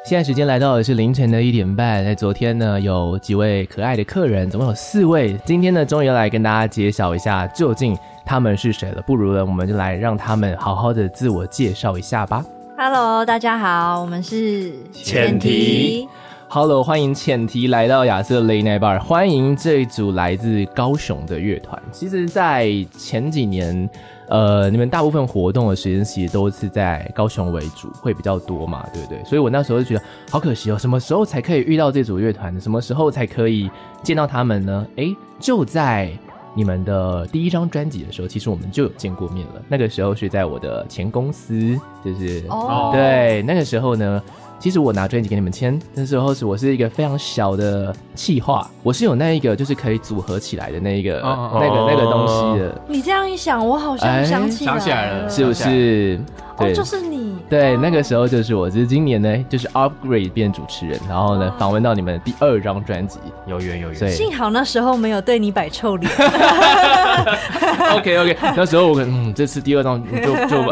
现在时间来到的是凌晨的一点半，在昨天呢，有几位可爱的客人，总共有四位。今天呢，终于要来跟大家揭晓一下究竟。他们是谁了？不如呢，我们就来让他们好好的自我介绍一下吧。Hello，大家好，我们是浅提。Hello，欢迎浅提来到亚瑟 Late Night Bar，欢迎这一组来自高雄的乐团。其实，在前几年，呃，你们大部分活动的时间其实都是在高雄为主，会比较多嘛，对不对？所以我那时候就觉得好可惜哦，什么时候才可以遇到这组乐团？什么时候才可以见到他们呢？诶，就在。你们的第一张专辑的时候，其实我们就有见过面了。那个时候是在我的前公司，就是哦，对，那个时候呢，其实我拿专辑给你们签，那时候是我是一个非常小的企划，我是有那一个就是可以组合起来的那一个、哦、那个那个东西的。你这样一想，我好像想起来了，想起来了，是不是？对，哦，就是你。对，那个时候就是我。就是今年呢，就是 upgrade 变主持人，然后呢，访问到你们第二张专辑，有缘有缘。幸好那时候没有对你摆臭脸。OK OK，那时候我嗯，这次第二张就就，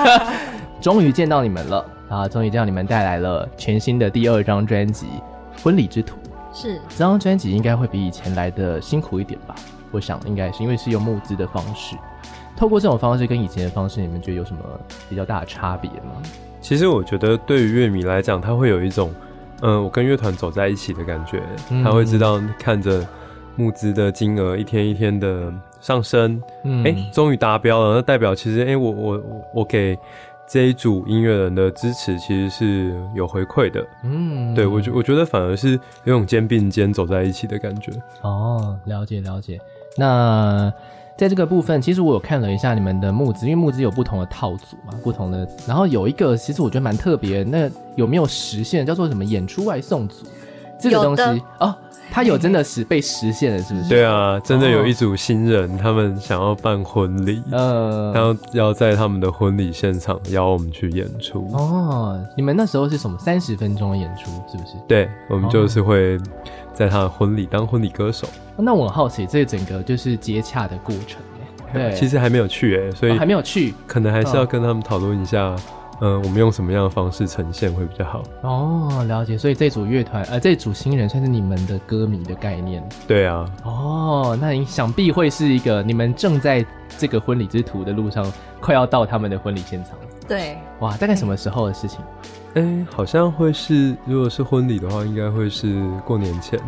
终于见到你们了啊！终于见到你们带来了全新的第二张专辑《婚礼之途》。是，这张专辑应该会比以前来的辛苦一点吧？我想应该是因为是用募资的方式。透过这种方式跟以前的方式，你们觉得有什么比较大的差别吗？其实我觉得对于乐迷来讲，他会有一种，嗯、呃，我跟乐团走在一起的感觉。他会知道看着募资的金额一天一天的上升，嗯，终于达标了，那代表其实，哎、欸，我我我给这一组音乐人的支持其实是有回馈的。嗯，对我觉我觉得反而是有种肩并肩走在一起的感觉。哦，了解了解。那。在这个部分，其实我有看了一下你们的募资，因为募资有不同的套组嘛，不同的。然后有一个，其实我觉得蛮特别，那有没有实现？叫做什么演出外送组？这个东西哦，它有真的是被实现了，是不是？对啊，真的有一组新人，哦、他们想要办婚礼，呃，然后要在他们的婚礼现场邀我们去演出。哦，你们那时候是什么三十分钟的演出，是不是？对，我们就是会。在他的婚礼当婚礼歌手，那我很好奇，这整个就是接洽的过程对，其实还没有去哎，所以还没有去，可能还是要跟他们讨论一下，嗯，我们用什么样的方式呈现会比较好。哦，了解。所以这组乐团，呃，这组新人算是你们的歌迷的概念。对啊。哦，那你想必会是一个你们正在这个婚礼之途的路上，快要到他们的婚礼现场。对。哇，大概什么时候的事情？哎、欸，好像会是，如果是婚礼的话，应该会是过年前。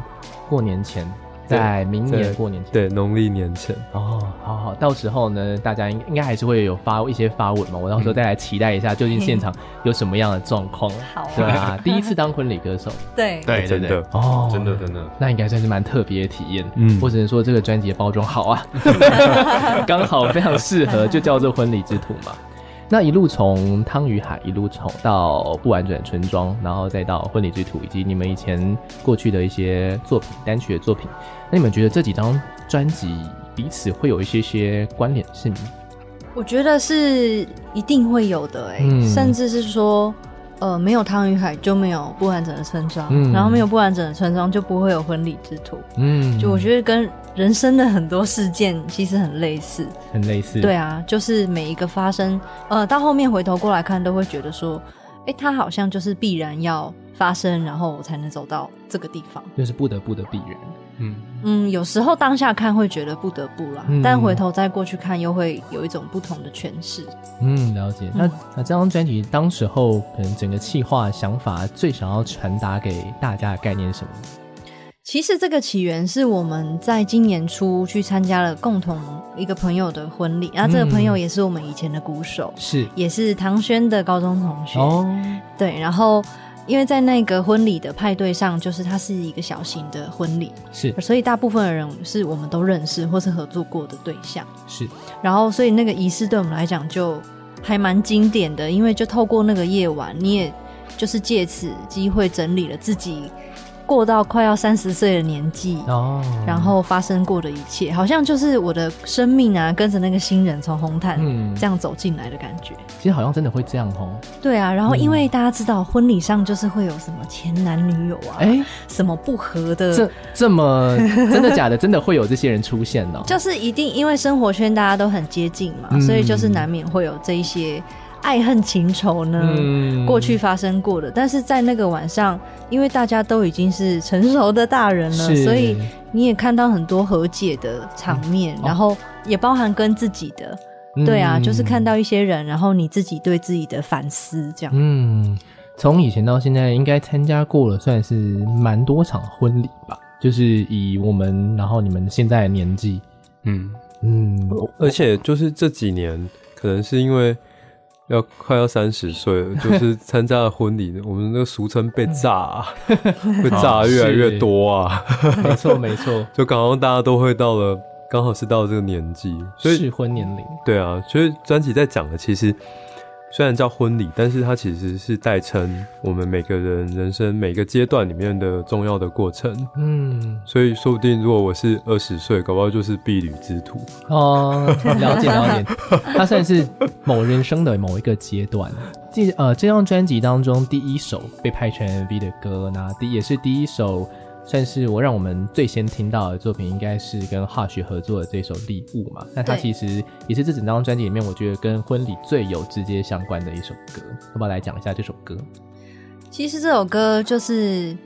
过年前，在明年过年前，对，农历年前。哦，好好，到时候呢，大家应应该还是会有发一些发文嘛，我到时候再来期待一下，究竟现场有什么样的状况。好，对啊，第一次当婚礼歌手，对，对，真的，哦，真的，真的，那应该算是蛮特别的体验。嗯，我只能说这个专辑的包装好啊，刚好非常适合，就叫做婚礼之途嘛。那一路从汤与海，一路从到不完整村庄，然后再到婚礼之途，以及你们以前过去的一些作品、单曲的作品，那你们觉得这几张专辑彼此会有一些些关联性吗？我觉得是一定会有的、欸，哎、嗯，甚至是说。呃，没有汤与海就没有不完整的村庄，嗯，然后没有不完整的村庄就不会有婚礼之途，嗯，就我觉得跟人生的很多事件其实很类似，很类似，对啊，就是每一个发生，呃，到后面回头过来看，都会觉得说，哎，它好像就是必然要发生，然后我才能走到这个地方，就是不得不的必然。嗯嗯，有时候当下看会觉得不得不啦，嗯、但回头再过去看又会有一种不同的诠释。嗯，了解。那那这张专辑当时候可能整个企划想法最想要传达给大家的概念是什么？其实这个起源是我们在今年初去参加了共同一个朋友的婚礼，然后这个朋友也是我们以前的鼓手，是也是唐轩的高中同学。哦，对，然后。因为在那个婚礼的派对上，就是它是一个小型的婚礼，是，所以大部分的人是我们都认识或是合作过的对象，是。然后，所以那个仪式对我们来讲就还蛮经典的，因为就透过那个夜晚，你也就是借此机会整理了自己。过到快要三十岁的年纪哦，然后发生过的一切，好像就是我的生命啊，跟着那个新人从红毯这样走进来的感觉。其实好像真的会这样哦。对啊，然后因为大家知道婚礼上就是会有什么前男女友啊，哎，什么不合的，这这么真的假的？真的会有这些人出现呢？就是一定因为生活圈大家都很接近嘛，所以就是难免会有这一些。爱恨情仇呢，嗯、过去发生过的，但是在那个晚上，因为大家都已经是成熟的大人了，所以你也看到很多和解的场面，嗯、然后也包含跟自己的，嗯、对啊，就是看到一些人，然后你自己对自己的反思，这样。嗯，从以前到现在，应该参加过了，算是蛮多场婚礼吧。就是以我们，然后你们现在的年纪，嗯嗯，而且就是这几年，可能是因为。要快要三十岁了，就是参加了婚礼，我们那个俗称被炸、啊，被炸越来越多啊。没错没错，就刚好大家都会到了，刚好是到了这个年纪，所以适婚年龄。对啊，所以专辑在讲的其实。虽然叫婚礼，但是它其实是代称我们每个人人生每个阶段里面的重要的过程。嗯，所以说不定如果我是二十岁，搞不好就是婢女之徒。哦，了解了解，它算是某人生的某一个阶段。这呃，这张专辑当中第一首被拍成 MV 的歌，那第也是第一首。算是我让我们最先听到的作品，应该是跟 Hush 合作的这首《礼物》嘛。那它其实也是这整张专辑里面，我觉得跟婚礼最有直接相关的一首歌。要不要来讲一下这首歌？其实这首歌就是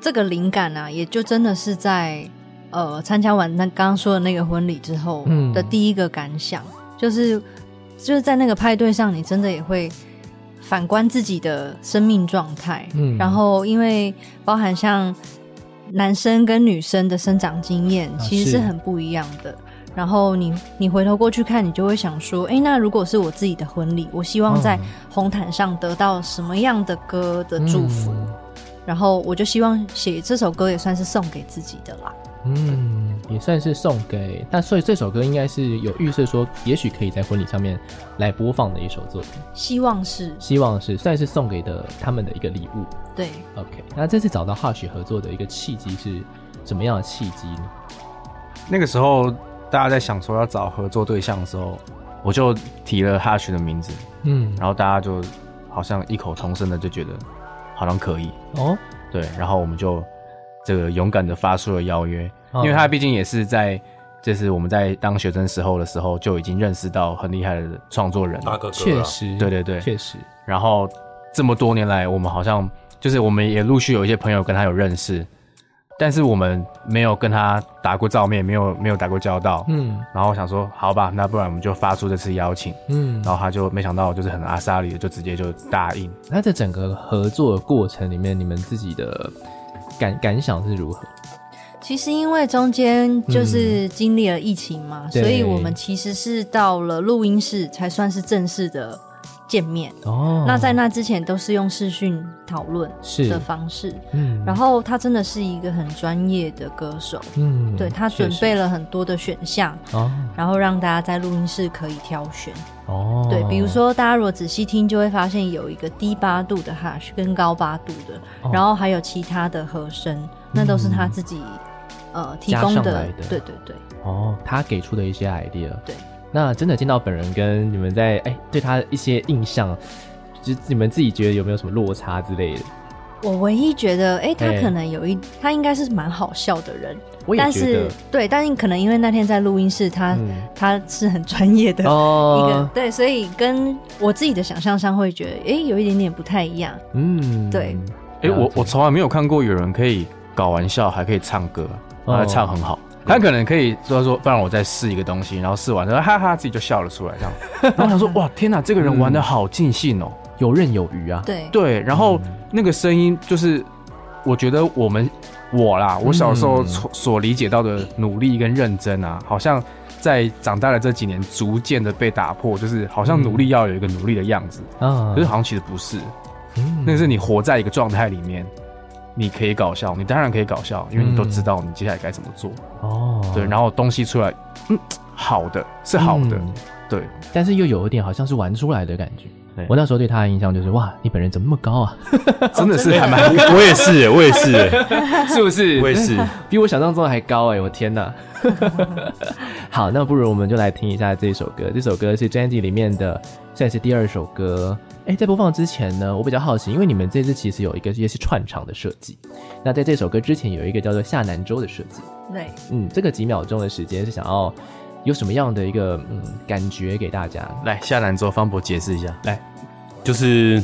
这个灵感啊，也就真的是在呃参加完那刚刚说的那个婚礼之后的第一个感想，嗯、就是就是在那个派对上，你真的也会反观自己的生命状态。嗯，然后因为包含像。男生跟女生的生长经验其实是很不一样的。啊、然后你你回头过去看，你就会想说：哎，那如果是我自己的婚礼，我希望在红毯上得到什么样的歌的祝福？嗯、然后我就希望写这首歌也算是送给自己的啦。嗯，也算是送给，那所以这首歌应该是有预设说，也许可以在婚礼上面来播放的一首作品。希望是，希望是，算是送给的他们的一个礼物。对，OK。那这次找到 Hush 合作的一个契机是什么样的契机呢？那个时候大家在想说要找合作对象的时候，我就提了 Hush 的名字，嗯，然后大家就好像异口同声的就觉得好像可以哦，对，然后我们就。这个勇敢的发出了邀约，因为他毕竟也是在，就是我们在当学生时候的时候就已经认识到很厉害的创作人，大哥哥，确实，对对对，确实。然后这么多年来，我们好像就是我们也陆续有一些朋友跟他有认识，但是我们没有跟他打过照面，没有没有打过交道，嗯。然后我想说，好吧，那不然我们就发出这次邀请，嗯。然后他就没想到，就是很阿莎里的，就直接就答应。那在整个合作的过程里面，你们自己的。感感想是如何？其实因为中间就是经历了疫情嘛，嗯、所以我们其实是到了录音室才算是正式的见面。哦，那在那之前都是用视讯讨论的方式。嗯，然后他真的是一个很专业的歌手。嗯，对，他准备了很多的选项，哦，然后让大家在录音室可以挑选。哦，对，比如说大家如果仔细听，就会发现有一个低八度的 Hush 跟高八度的，哦、然后还有其他的和声，那都是他自己、嗯、呃提供的。的对对对。哦，他给出的一些 idea。对。那真的见到本人，跟你们在哎对他一些印象，就你们自己觉得有没有什么落差之类的？我唯一觉得，哎，他可能有一，他应该是蛮好笑的人。我也觉得。但是，对，但是可能因为那天在录音室，他他是很专业的一个，对，所以跟我自己的想象上会觉得，哎，有一点点不太一样。嗯，对。哎，我我从来没有看过有人可以搞玩笑还可以唱歌，然后唱很好。他可能可以说说，不然我再试一个东西，然后试完之后，哈哈，自己就笑了出来，这样。然后他说，哇，天哪，这个人玩的好尽兴哦。游刃有余啊，对。对，然后那个声音就是，我觉得我们我啦，我小时候所所理解到的努力跟认真啊，好像在长大的这几年逐渐的被打破，就是好像努力要有一个努力的样子啊，可是好像其实不是，那是你活在一个状态里面，你可以搞笑，你当然可以搞笑，因为你都知道你接下来该怎么做哦，对，然后东西出来，嗯，好的是好的。对，但是又有一点好像是玩出来的感觉。我那时候对他的印象就是哇，你本人怎么那么高啊？真的是还蛮，我也是，我也是，是不是？我也是，比我想象中的还高哎！我天哪！好，那不如我们就来听一下这首歌。这首歌是专辑里面的，算是第二首歌。哎，在播放之前呢，我比较好奇，因为你们这次其实有一个也是串场的设计。那在这首歌之前有一个叫做下南州的设计。对，嗯，这个几秒钟的时间是想要有什么样的一个嗯感觉给大家？来，下南州方博解释一下。来。就是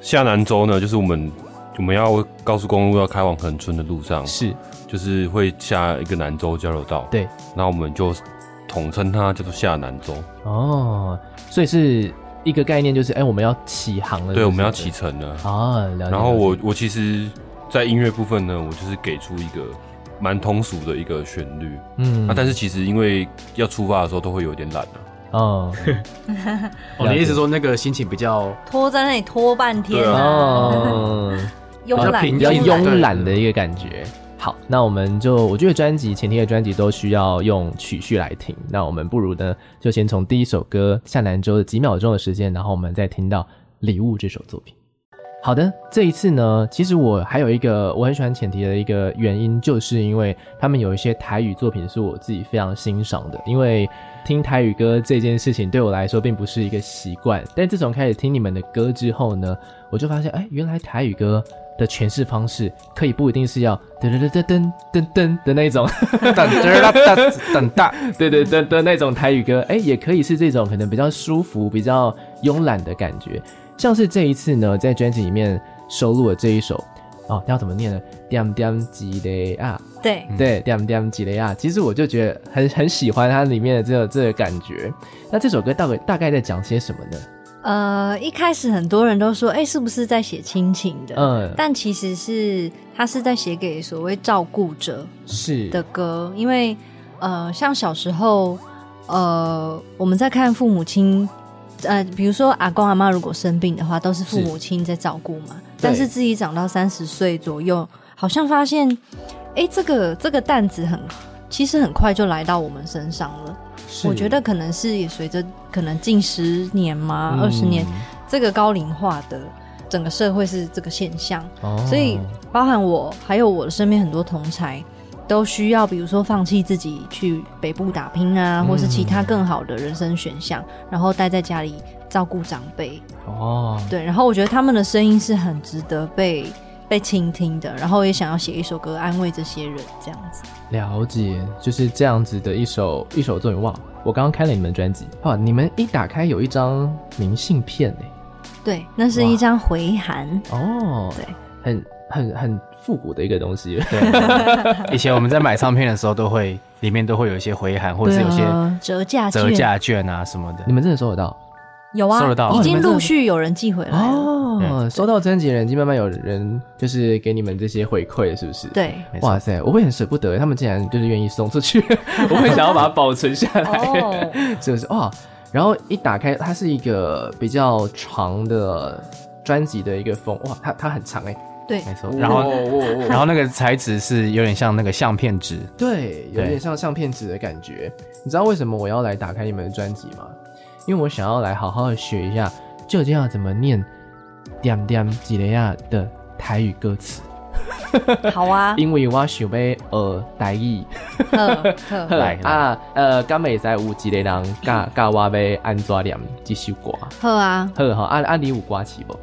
下南州呢，就是我们我们要高速公路要开往恒春的路上，是就是会下一个南州交流道，对，那我们就统称它叫做下南州。哦，所以是一个概念，就是哎、欸，我们要起航了是是？对，我们要启程了。啊，了解。然后我我其实，在音乐部分呢，我就是给出一个蛮通俗的一个旋律，嗯，啊，但是其实因为要出发的时候都会有点懒啊。哦，哦，你意思说那个心情比较拖在那里拖半天哦，慵懒比较慵懒的一个感觉。好，那我们就我觉得专辑前天的专辑都需要用曲序来听，那我们不如呢就先从第一首歌《下南州》的几秒钟的时间，然后我们再听到《礼物》这首作品。好的，这一次呢，其实我还有一个我很喜欢浅提的一个原因，就是因为他们有一些台语作品是我自己非常欣赏的。因为听台语歌这件事情对我来说并不是一个习惯，但自从开始听你们的歌之后呢，我就发现，哎，原来台语歌的诠释方式可以不一定是要噔噔噔噔噔噔的那种，噔噔啦噔噔哒，对对对的那种台语歌，哎，也可以是这种可能比较舒服、比较慵懒的感觉。像是这一次呢，在专辑里面收录了这一首哦，要怎么念呢？点点几雷啊，对对，点点几雷啊。其实我就觉得很很喜欢它里面的这个这个感觉。那这首歌大概大概在讲些什么呢？呃，一开始很多人都说，哎、欸，是不是在写亲情的？嗯，但其实是他是在写给所谓照顾者是的歌，因为呃，像小时候，呃，我们在看父母亲。呃，比如说阿公阿妈如果生病的话，都是父母亲在照顾嘛。但是自己长到三十岁左右，好像发现，哎、欸，这个这个担子很，其实很快就来到我们身上了。是我觉得可能是也随着可能近十年嘛，二十、嗯、年，这个高龄化的整个社会是这个现象。哦、所以包含我，还有我的身边很多同才。都需要，比如说放弃自己去北部打拼啊，嗯、或是其他更好的人生选项，然后待在家里照顾长辈。哦，对，然后我觉得他们的声音是很值得被被倾听的，然后也想要写一首歌安慰这些人，这样子。了解，就是这样子的一首一首作品。哇，我刚刚开了你们专辑，哇，你们一打开有一张明信片诶，对，那是一张回函。哦，对，很很很。复古的一个东西，对。以前我们在买唱片的时候，都会里面都会有一些回函，或者是有些折价折价券啊什么的。你们真的收得到？有啊，收得到，已经陆续有人寄回来哦。收到专辑的人，已经慢慢有人就是给你们这些回馈，是不是？对。哇塞，我会很舍不得，他们竟然就是愿意送出去，我会想要把它保存下来，是不是？哇，然后一打开，它是一个比较长的专辑的一个封，哇，它它很长哎。对，没错。然后，然后那个材质是有点像那个相片纸，对，有点像相片纸的感觉。你知道为什么我要来打开你们的专辑吗？因为我想要来好好的学一下，究竟要怎么念“点点几雷亚”的台语歌词。好啊，因为我想要学台语。来啊，呃，刚美在有几个人教教我要安怎念这首歌。好啊，好好，啊啊，你有歌词不？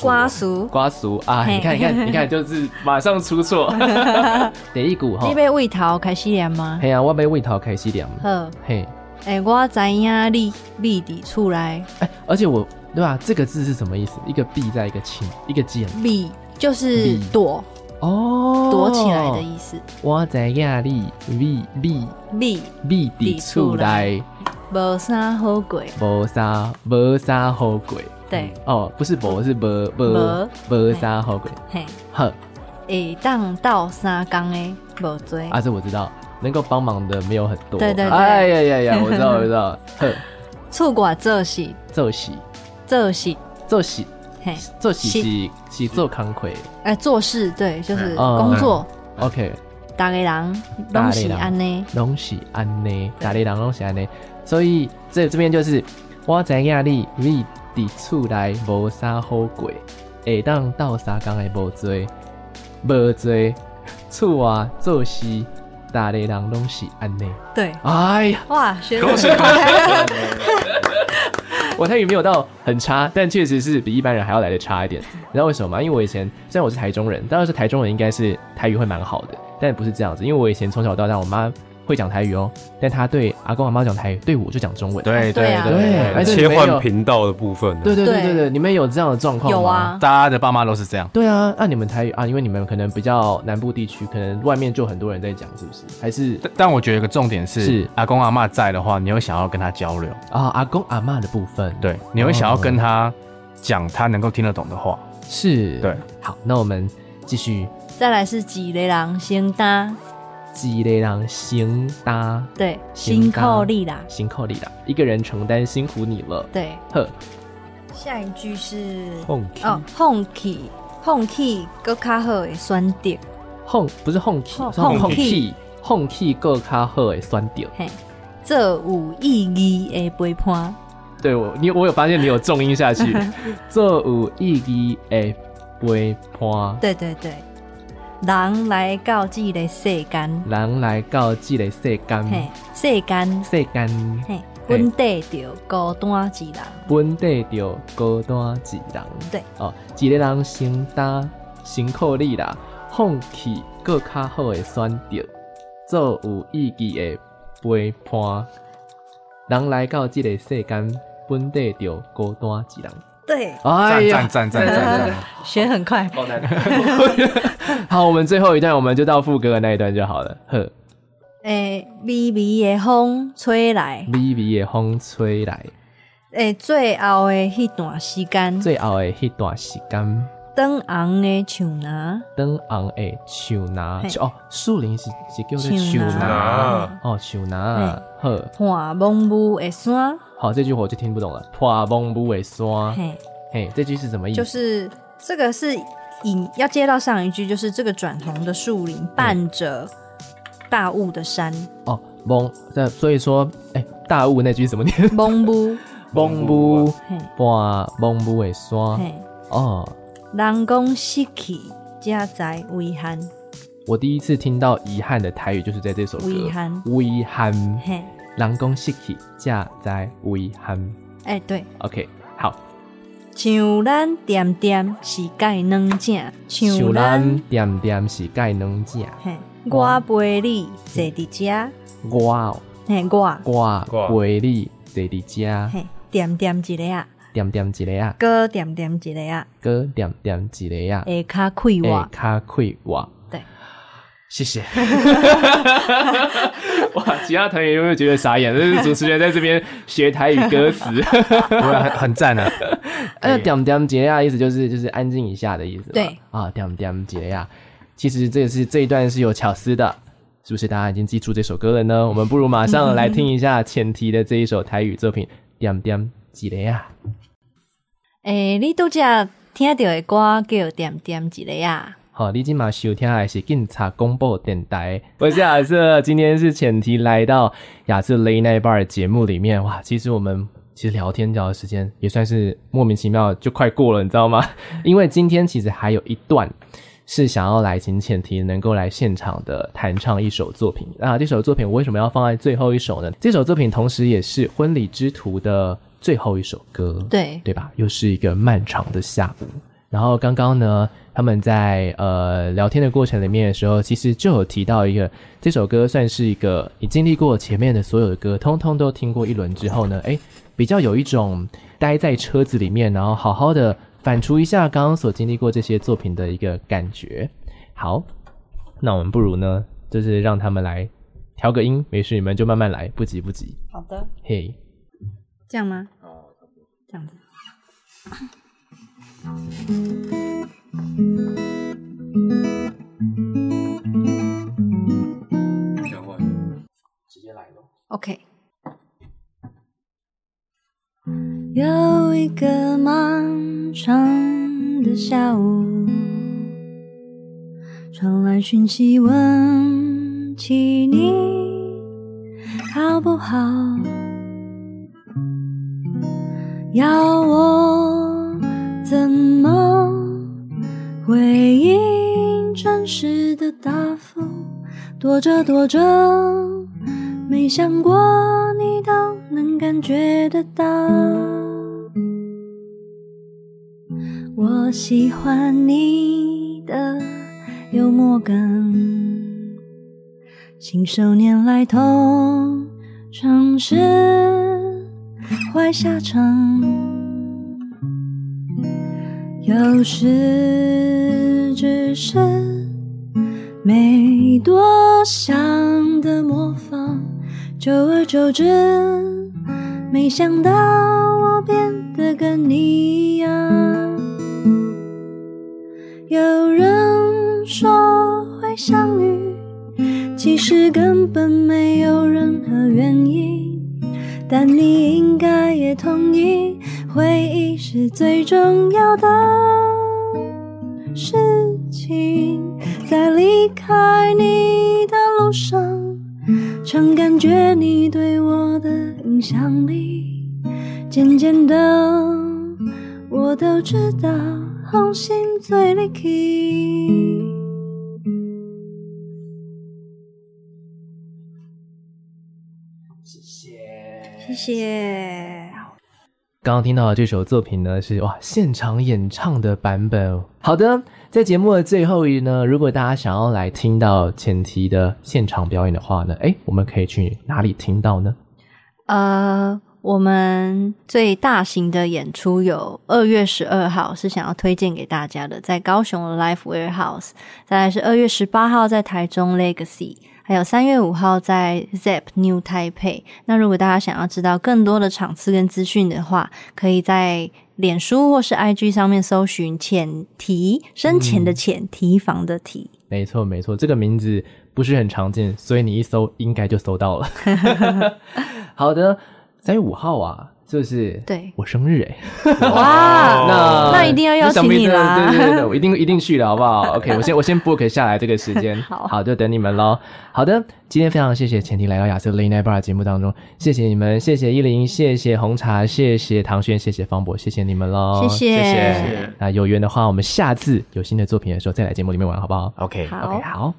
瓜熟，瓜熟啊！你看，你看，你看，就是马上出错。第一股哈，你要为头开始念吗？嘿啊，我要为头开始念。好，嘿，哎，我知影你你的出来。哎，而且我对吧？这个字是什么意思？一个“避”在一个“青”，一个“剑”。避就是躲。哦，躲起来的意思。我知影你避避避避的出来，无啥好鬼，无啥无啥好鬼。对。哦，不是无，是无无无。啥好鬼，嘿。呵，诶，当到三更诶，无追啊，这我知道，能够帮忙的没有很多，对对对，哎呀呀呀，我知道我知道，呵，错过做事做事做事做事，嘿，做事是是做康亏，哎，做事对，就是工作，OK，大家人拢是安呢，拢是安呢，大家人拢是安呢，所以这这边就是我知影你你伫厝内无啥好过，会当斗相共的无做，无做厝外做事，大类人拢是安内。对，哎呀，哇，学的。我台语没有到很差，但确实是比一般人还要来的差一点。你知道为什么吗？因为我以前虽然我是台中人，当然是台中人，应该是台语会蛮好的，但不是这样子。因为我以前从小到大，我妈。会讲台语哦，但他对阿公阿妈讲台语，对我就讲中文。对对对，切换频道的部分。对对对对对，你们有这样的状况吗？有啊，大家的爸妈都是这样。对啊，那你们台语啊，因为你们可能比较南部地区，可能外面就很多人在讲，是不是？还是？但我觉得一个重点是，是阿公阿妈在的话，你会想要跟他交流啊。阿公阿妈的部分，对，你会想要跟他讲他能够听得懂的话。是，对。好，那我们继续。再来是几雷狼先搭。几个人行搭，对，辛苦你啦，辛苦你啦，一个人承担辛苦你了，对，呵。下一句是哄哦，哄气，哄气，更较好的选择，哄不是哄气，哄气，哄气，更较好的选择，嘿，这有意义的陪伴，对我，你我有发现你有重音下去，这有意义的陪伴，对对对。人来到这个世间，人来到这个世间，嘿，世间，世间，嘿，本地着孤单一人，本地着孤单一人，对，哦，一个人承担辛苦你啦，放弃更较好的选择，做有意义的陪伴。人来到这个世间，本地着孤单一人。对，哎呀，赞赞赞赞赞，学很快。好，我们最后一段，我们就到副歌的那一段就好了。呵，诶，微微的风吹来，微微的风吹来。诶，最后的那段时间，最后的迄段时间，灯红的树拿，灯红的树拿。哦，树林是是叫做树拿。哦，树林。呵，破蒙雾的山。好，这句我就听不懂了。破蒙雾的山。嘿，嘿，这句是什么意思？就是这个是。引要接到上一句，就是这个转红的树林伴着大雾的山哦，蒙这所以说，哎、欸，大雾那句怎么念？蒙雾，蒙雾，哇，蒙雾的山哦。人讲失去，才知遗憾。我第一次听到遗憾的台语，就是在这首歌。遗憾，遗憾。嘿，人讲失去，才知遗憾。哎、欸，对，OK，好。像咱点点是钙软正，像咱点点是钙软正。嘿，我陪你坐伫遮，我，嘿我，我陪你坐伫遮。嘿，点点一个啊，点点一个啊，哥点点一个啊，哥点点一个啊，下卡开我，下卡开我。谢谢。哇，其他团员有没有觉得傻眼？就是主持人在这边学台语歌词，很很赞啊。那 点点杰亚意思就是就是安静一下的意思。对啊，点点杰亚，其实这是这一段是有巧思的，是不是？大家已经记住这首歌了呢？我们不如马上来听一下前提的这一首台语作品《点点杰亚》。诶，你都只听到的歌叫《点点杰亚》。好，你今嘛收听的是警察广播电台，我是亚瑟，今天是前提来到亚瑟 Late Night Bar 节目里面，哇，其实我们其实聊天聊的时间也算是莫名其妙就快过了，你知道吗？因为今天其实还有一段是想要来请前提能够来现场的弹唱一首作品啊，这首作品我为什么要放在最后一首呢？这首作品同时也是婚礼之途的最后一首歌，对对吧？又是一个漫长的下午，然后刚刚呢。他们在呃聊天的过程里面的时候，其实就有提到一个这首歌算是一个你经历过前面的所有的歌，通通都听过一轮之后呢，诶，比较有一种待在车子里面，然后好好的反刍一下刚刚所经历过这些作品的一个感觉。好，那我们不如呢，就是让他们来调个音，没事，你们就慢慢来，不急不急。好的。嘿、hey，这样吗？哦，这样子。直接来喽。OK。有一个漫长的下午，传来讯息问起你好不好？要我怎么回应真实的答复？躲着躲着，没想过你都能感觉得到。我喜欢你的幽默感，信手拈来通常是坏下场，有时只是。没多想的模仿，久而久之，没想到我变得跟你一样。有人说会相遇，其实根本没有任何原因，但你应也同意，回忆是最重要的事情。在离开你的路上，常感觉你对我的影响力。渐渐的，我都知道红心最厉害。谢谢，谢谢。刚刚听到的这首作品呢，是哇现场演唱的版本。好的。在节目的最后一呢，如果大家想要来听到前提的现场表演的话呢，诶，我们可以去哪里听到呢？呃，我们最大型的演出有二月十二号是想要推荐给大家的，在高雄的 Live Warehouse，再来是二月十八号在台中 Legacy，还有三月五号在 Zep New Taipei。那如果大家想要知道更多的场次跟资讯的话，可以在。脸书或是 IG 上面搜寻“浅提”，深浅的浅，提防的提。没错，没错，这个名字不是很常见，所以你一搜应该就搜到了。好的，三月五号啊。是不是？对，我生日哎！哇，那那一定要邀请你啦！对对对，我一定一定去的好不好？OK，我先我先 book 下来这个时间，好，好，就等你们喽。好的，今天非常谢谢前提来到亚瑟 Late Night Bar 节目当中，谢谢你们，谢谢依林，谢谢红茶，谢谢唐轩，谢谢方博，谢谢你们喽，谢谢谢谢。那有缘的话，我们下次有新的作品的时候再来节目里面玩，好不好？OK，OK，好